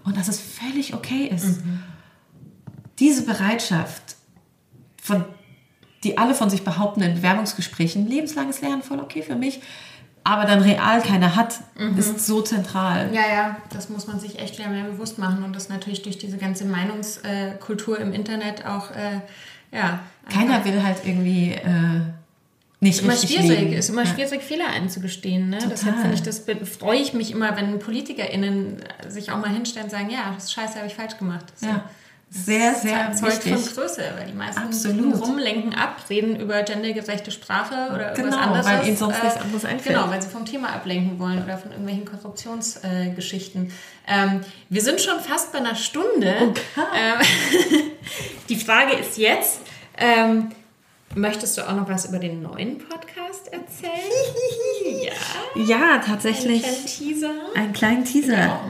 Und dass es völlig okay ist. Diese Bereitschaft, von, die alle von sich behaupten in Bewerbungsgesprächen, lebenslanges Lernen voll okay für mich, aber dann real keiner hat, ist so zentral. Ja, ja, das muss man sich echt wieder mehr bewusst machen und das natürlich durch diese ganze Meinungskultur im Internet auch, äh, ja. Keiner will halt irgendwie äh, nicht Ist immer richtig schwierig, leben. ist immer Ja. schwierig, Fehler einzugestehen. Ne? Total. Deshalb finde ich das freue ich mich immer, wenn PolitikerInnen sich auch mal hinstellen und sagen, ja, das scheiße, habe ich falsch gemacht. So. Ja. Sehr, sehr das wichtig. von Größe, weil die meisten Absolut. rumlenken ab, reden über gendergerechte Sprache oder Genau, irgendwas anderes. weil ihnen sonst nichts anderes einfällt. Genau, weil sie vom Thema ablenken wollen oder von irgendwelchen Korruptionsgeschichten. ähm, wir sind schon fast bei einer Stunde. Ähm, die Frage ist jetzt, ähm, möchtest du auch noch was über den neuen Podcast erzählen? ja, Ja, tatsächlich. kleinen Teaser. Einen kleinen Teaser.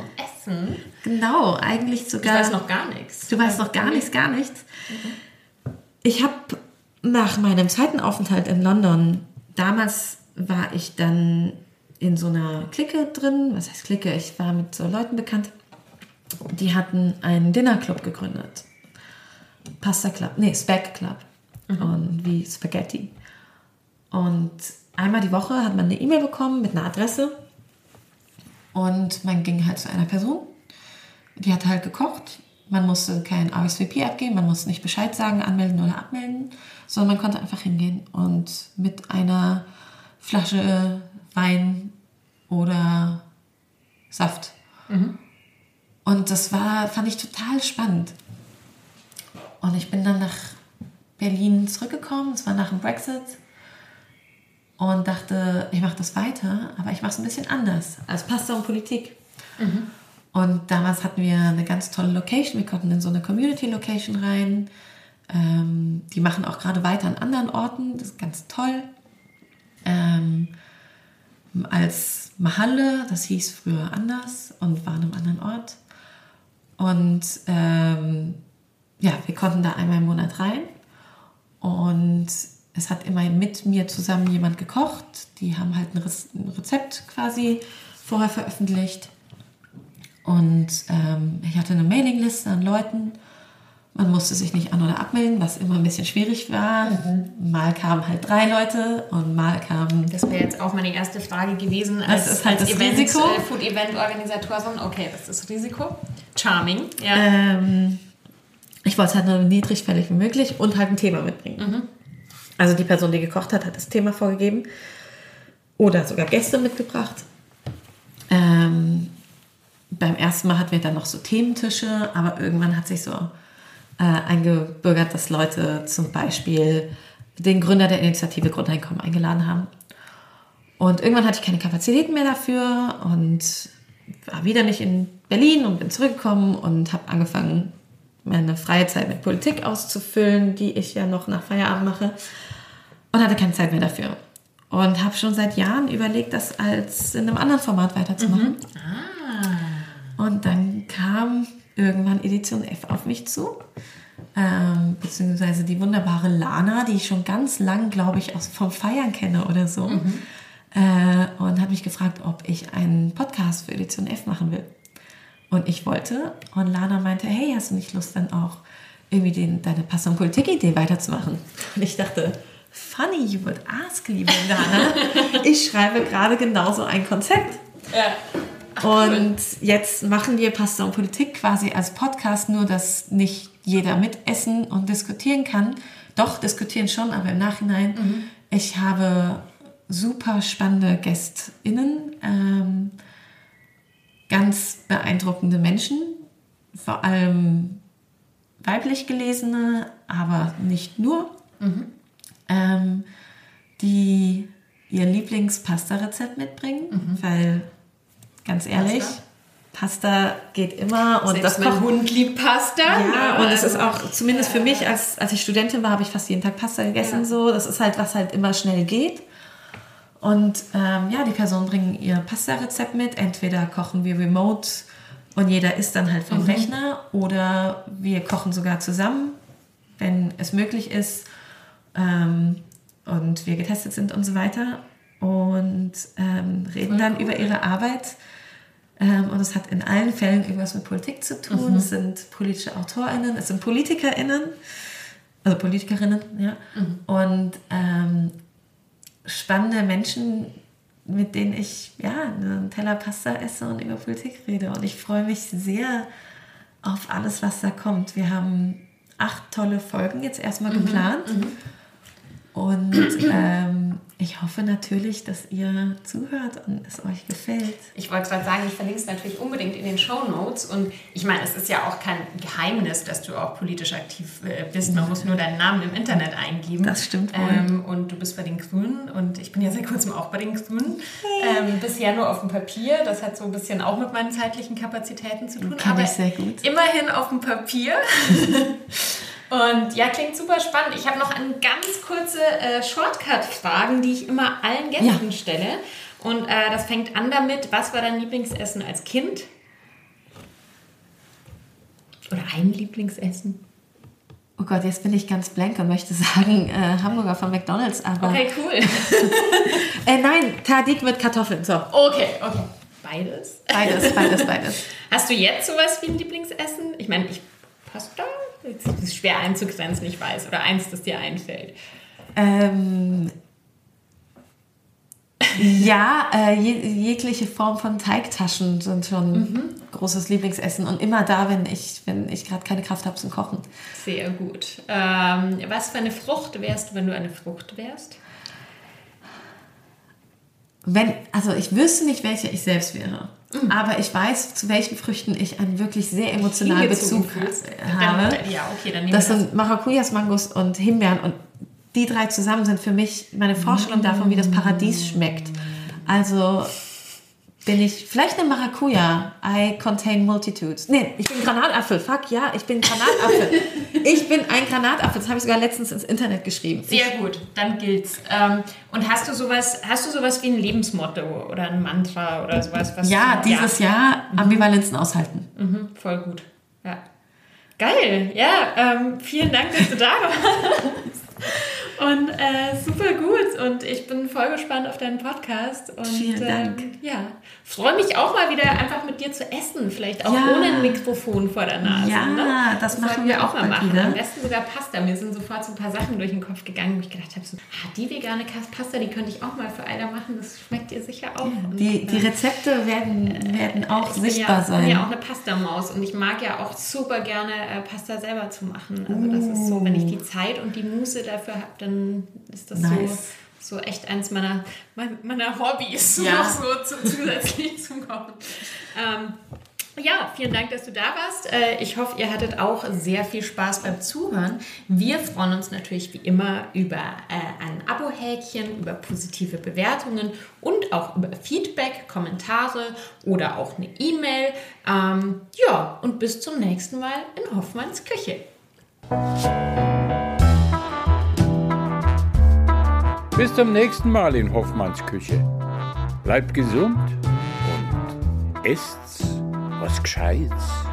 Essen. Genau, eigentlich Ich sogar. weiß noch gar nichts. Du weißt noch gar nichts, gar nichts. Ich habe nach meinem zweiten Aufenthalt in London, damals war ich dann in so einer Clique drin. Was heißt Clique? Ich war mit so Leuten bekannt. Die hatten einen Dinnerclub gegründet. Pasta Club, nee, Spag Club. Und wie Spaghetti. Und einmal die Woche hat man eine E-Mail bekommen mit einer Adresse. Und man ging halt zu einer Person die hat halt gekocht. Man musste kein RSVP abgeben, man musste nicht Bescheid sagen, anmelden oder abmelden, sondern man konnte einfach hingehen und mit einer Flasche Wein oder Saft. Und das war, fand ich total spannend. Und ich bin dann nach Berlin zurückgekommen, es war nach dem Brexit und dachte, ich mache das weiter, aber ich mache es ein bisschen anders als Pasta und Politik. Und damals hatten wir eine ganz tolle Location. Wir konnten in so eine Community-Location rein. Ähm, die machen auch gerade weiter an anderen Orten. Das ist ganz toll. Ähm, als Mahalle, das hieß früher anders und war an einem anderen Ort. Und ähm, ja, wir konnten da einmal im Monat rein. Und es hat immer mit mir zusammen jemand gekocht. Die haben halt ein Rez- ein Rezept quasi vorher veröffentlicht. Und ähm, ich hatte eine Mailingliste an Leuten. Man musste sich nicht an- oder abmelden, was immer ein bisschen schwierig war. Mal kamen halt drei Leute und mal kamen. Das wäre jetzt auch meine erste Frage gewesen. Als, ist halt das Event, Risiko. Äh, Food-Event-Organisatorin. Okay, das ist Risiko. Charming. Ja. Ähm, ich wollte es halt nur niedrigschwellig wie möglich und halt ein Thema mitbringen. Also die Person, die gekocht hat, hat das Thema vorgegeben oder sogar Gäste mitgebracht. Ähm, beim ersten Mal hatten wir dann noch so Thementische, aber irgendwann hat sich so äh, eingebürgert, dass Leute zum Beispiel den Gründer der Initiative Grundeinkommen eingeladen haben. Und irgendwann hatte ich keine Kapazitäten mehr dafür und war wieder nicht in Berlin und bin zurückgekommen und habe angefangen, meine freie Zeit mit Politik auszufüllen, die ich ja noch nach Feierabend mache und hatte keine Zeit mehr dafür. Und habe schon seit Jahren überlegt, das als in einem anderen Format weiterzumachen. Und dann kam irgendwann Edition F auf mich zu. Ähm, beziehungsweise die wunderbare Lana, die ich schon ganz lang, glaube ich, aus vom Feiern kenne oder so. Äh, und hat mich gefragt, ob ich einen Podcast für Edition F machen will. Und ich wollte. Und Lana meinte, hey, hast du nicht Lust dann auch irgendwie den, deine Pass- und Politik-Idee weiterzumachen? Und ich dachte, funny you would ask, liebe Lana. ich schreibe gerade genauso ein Konzept. Und jetzt machen wir Pasta und Politik quasi als Podcast, nur dass nicht jeder mitessen und diskutieren kann. Doch, diskutieren schon, aber im Nachhinein. Ich habe super spannende GästInnen, ähm, ganz beeindruckende Menschen, vor allem weiblich gelesene, aber nicht nur, ähm, die ihr Lieblingspasta-Rezept mitbringen, weil ganz ehrlich, Pasta? Geht immer und Selbst das mein Kochen Hund liebt Pasta. ja, und es ist also- auch, zumindest für mich, als, als ich Studentin war, habe ich fast jeden Tag Pasta gegessen. Ja. So, das ist halt, was halt immer schnell geht. Und ähm, ja, die Personen bringen ihr Pasta-Rezept mit. Entweder kochen wir remote und jeder isst dann halt vom Rechner oder wir kochen sogar zusammen, wenn es möglich ist ähm, und wir getestet sind und so weiter. Und ähm, reden dann über ihre Arbeit. Ähm, und es hat in allen Fällen irgendwas mit Politik zu tun. Es sind politische AutorInnen, es sind PolitikerInnen, also Politikerinnen, ja. Und ähm, spannende Menschen, mit denen ich ja einen Teller Pasta esse und über Politik rede. Und ich freue mich sehr auf alles, was da kommt. Wir haben acht tolle Folgen jetzt erstmal geplant. Und ähm, ich hoffe natürlich, dass ihr zuhört und es euch gefällt. Ich wollte gerade sagen, ich verlinke es natürlich unbedingt in den Show Notes. Und ich meine, es ist ja auch kein Geheimnis, dass du auch politisch aktiv äh, bist. Man muss nur deinen Namen im Internet eingeben. Das stimmt wohl. Ähm, und du bist bei den Grünen und ich bin ja seit kurzem auch bei den Grünen. Ähm, bisher nur auf dem Papier. Das hat so ein bisschen auch mit meinen zeitlichen Kapazitäten zu tun. Kann aber ich sehr gut. Immerhin auf dem Papier. Und ja, klingt super spannend. Ich habe noch eine ganz kurze äh, Shortcut-Fragen, die ich immer allen Gästen Ja. stelle. Und äh, das fängt an damit, was war dein Lieblingsessen als Kind? Oder ein Lieblingsessen? Oh Gott, jetzt bin ich ganz blank und möchte sagen äh, Hamburger von McDonalds, aber Okay, cool. äh, nein, Tadik mit Kartoffeln. So, Okay, okay. Beides. beides, beides, beides. Hast du jetzt sowas wie ein Lieblingsessen? Ich meine, ich Pasta? Das ist schwer einzugrenzen, ich weiß. Oder eins, das dir einfällt. Ähm, ja, äh, je, jegliche Form von Teigtaschen sind schon großes Lieblingsessen und immer da, wenn ich, wenn ich gerade keine Kraft habe zum Kochen. Sehr gut. Ähm, was für eine Frucht wärst du, wenn du eine Frucht wärst? Wenn, also ich wüsste nicht, welche ich selbst wäre. Aber ich weiß, zu welchen Früchten ich einen wirklich sehr emotionalen Bezug habe. Dann, ja, okay, dann Das sind Maracujas, Mangos und Himbeeren und die drei zusammen sind für mich meine Vorstellung davon, wie das Paradies schmeckt. Also bin ich vielleicht eine Maracuja. I contain multitudes. Nee, ich bin Granatapfel. Fuck, ja, ich bin Granatapfel. ich bin ein Granatapfel. Das habe ich sogar letztens ins Internet geschrieben. Sehr gut, dann gilt's. Ähm, und hast du sowas, hast du sowas wie ein Lebensmotto oder ein Mantra oder sowas? Was ja, du, dieses Jahr Ambivalenzen aushalten. Mhm, voll gut. Ja. Geil, ja, ähm, vielen Dank, dass du da warst. Und äh, super gut. Und ich bin voll gespannt auf deinen Podcast. Und, Vielen Dank. Ähm, ja, freue mich auch mal wieder einfach mit dir zu essen. Vielleicht auch Ja. ohne ein Mikrofon vor der Nase. Ja, ne? das machen sollten wir auch mal machen. wieder. Am besten sogar Pasta. Mir sind sofort so ein paar Sachen durch den Kopf gegangen, wo ich gedacht habe, so, ah, die vegane Pasta, die könnte ich auch mal für Alda machen. Das schmeckt ihr sicher auch. Und, Die, die äh, Rezepte werden, werden auch ich bin sichtbar ja, sein. bin ja auch eine Pasta-Maus und ich mag ja auch super gerne äh, Pasta selber zu machen. Also das ist so, wenn ich die Zeit und die Muße dafür habe, dann ist das Nice. so, so echt eins meiner, mein- meiner Hobbys, Ja. noch so zu, zusätzlich zum Kochen. Ähm, ja, vielen Dank, dass du da warst. Äh, Ich hoffe, ihr hattet auch sehr viel Spaß beim Zuhören. Wir freuen uns natürlich wie immer über äh, ein Abo-Häkchen, über positive Bewertungen und auch über Feedback, Kommentare oder auch eine E-Mail. Ähm, Ja, und bis zum nächsten Mal in Hoffmanns Küche. Bis zum nächsten Mal in Hoffmanns Küche. Bleibt gesund und esst was Gescheites.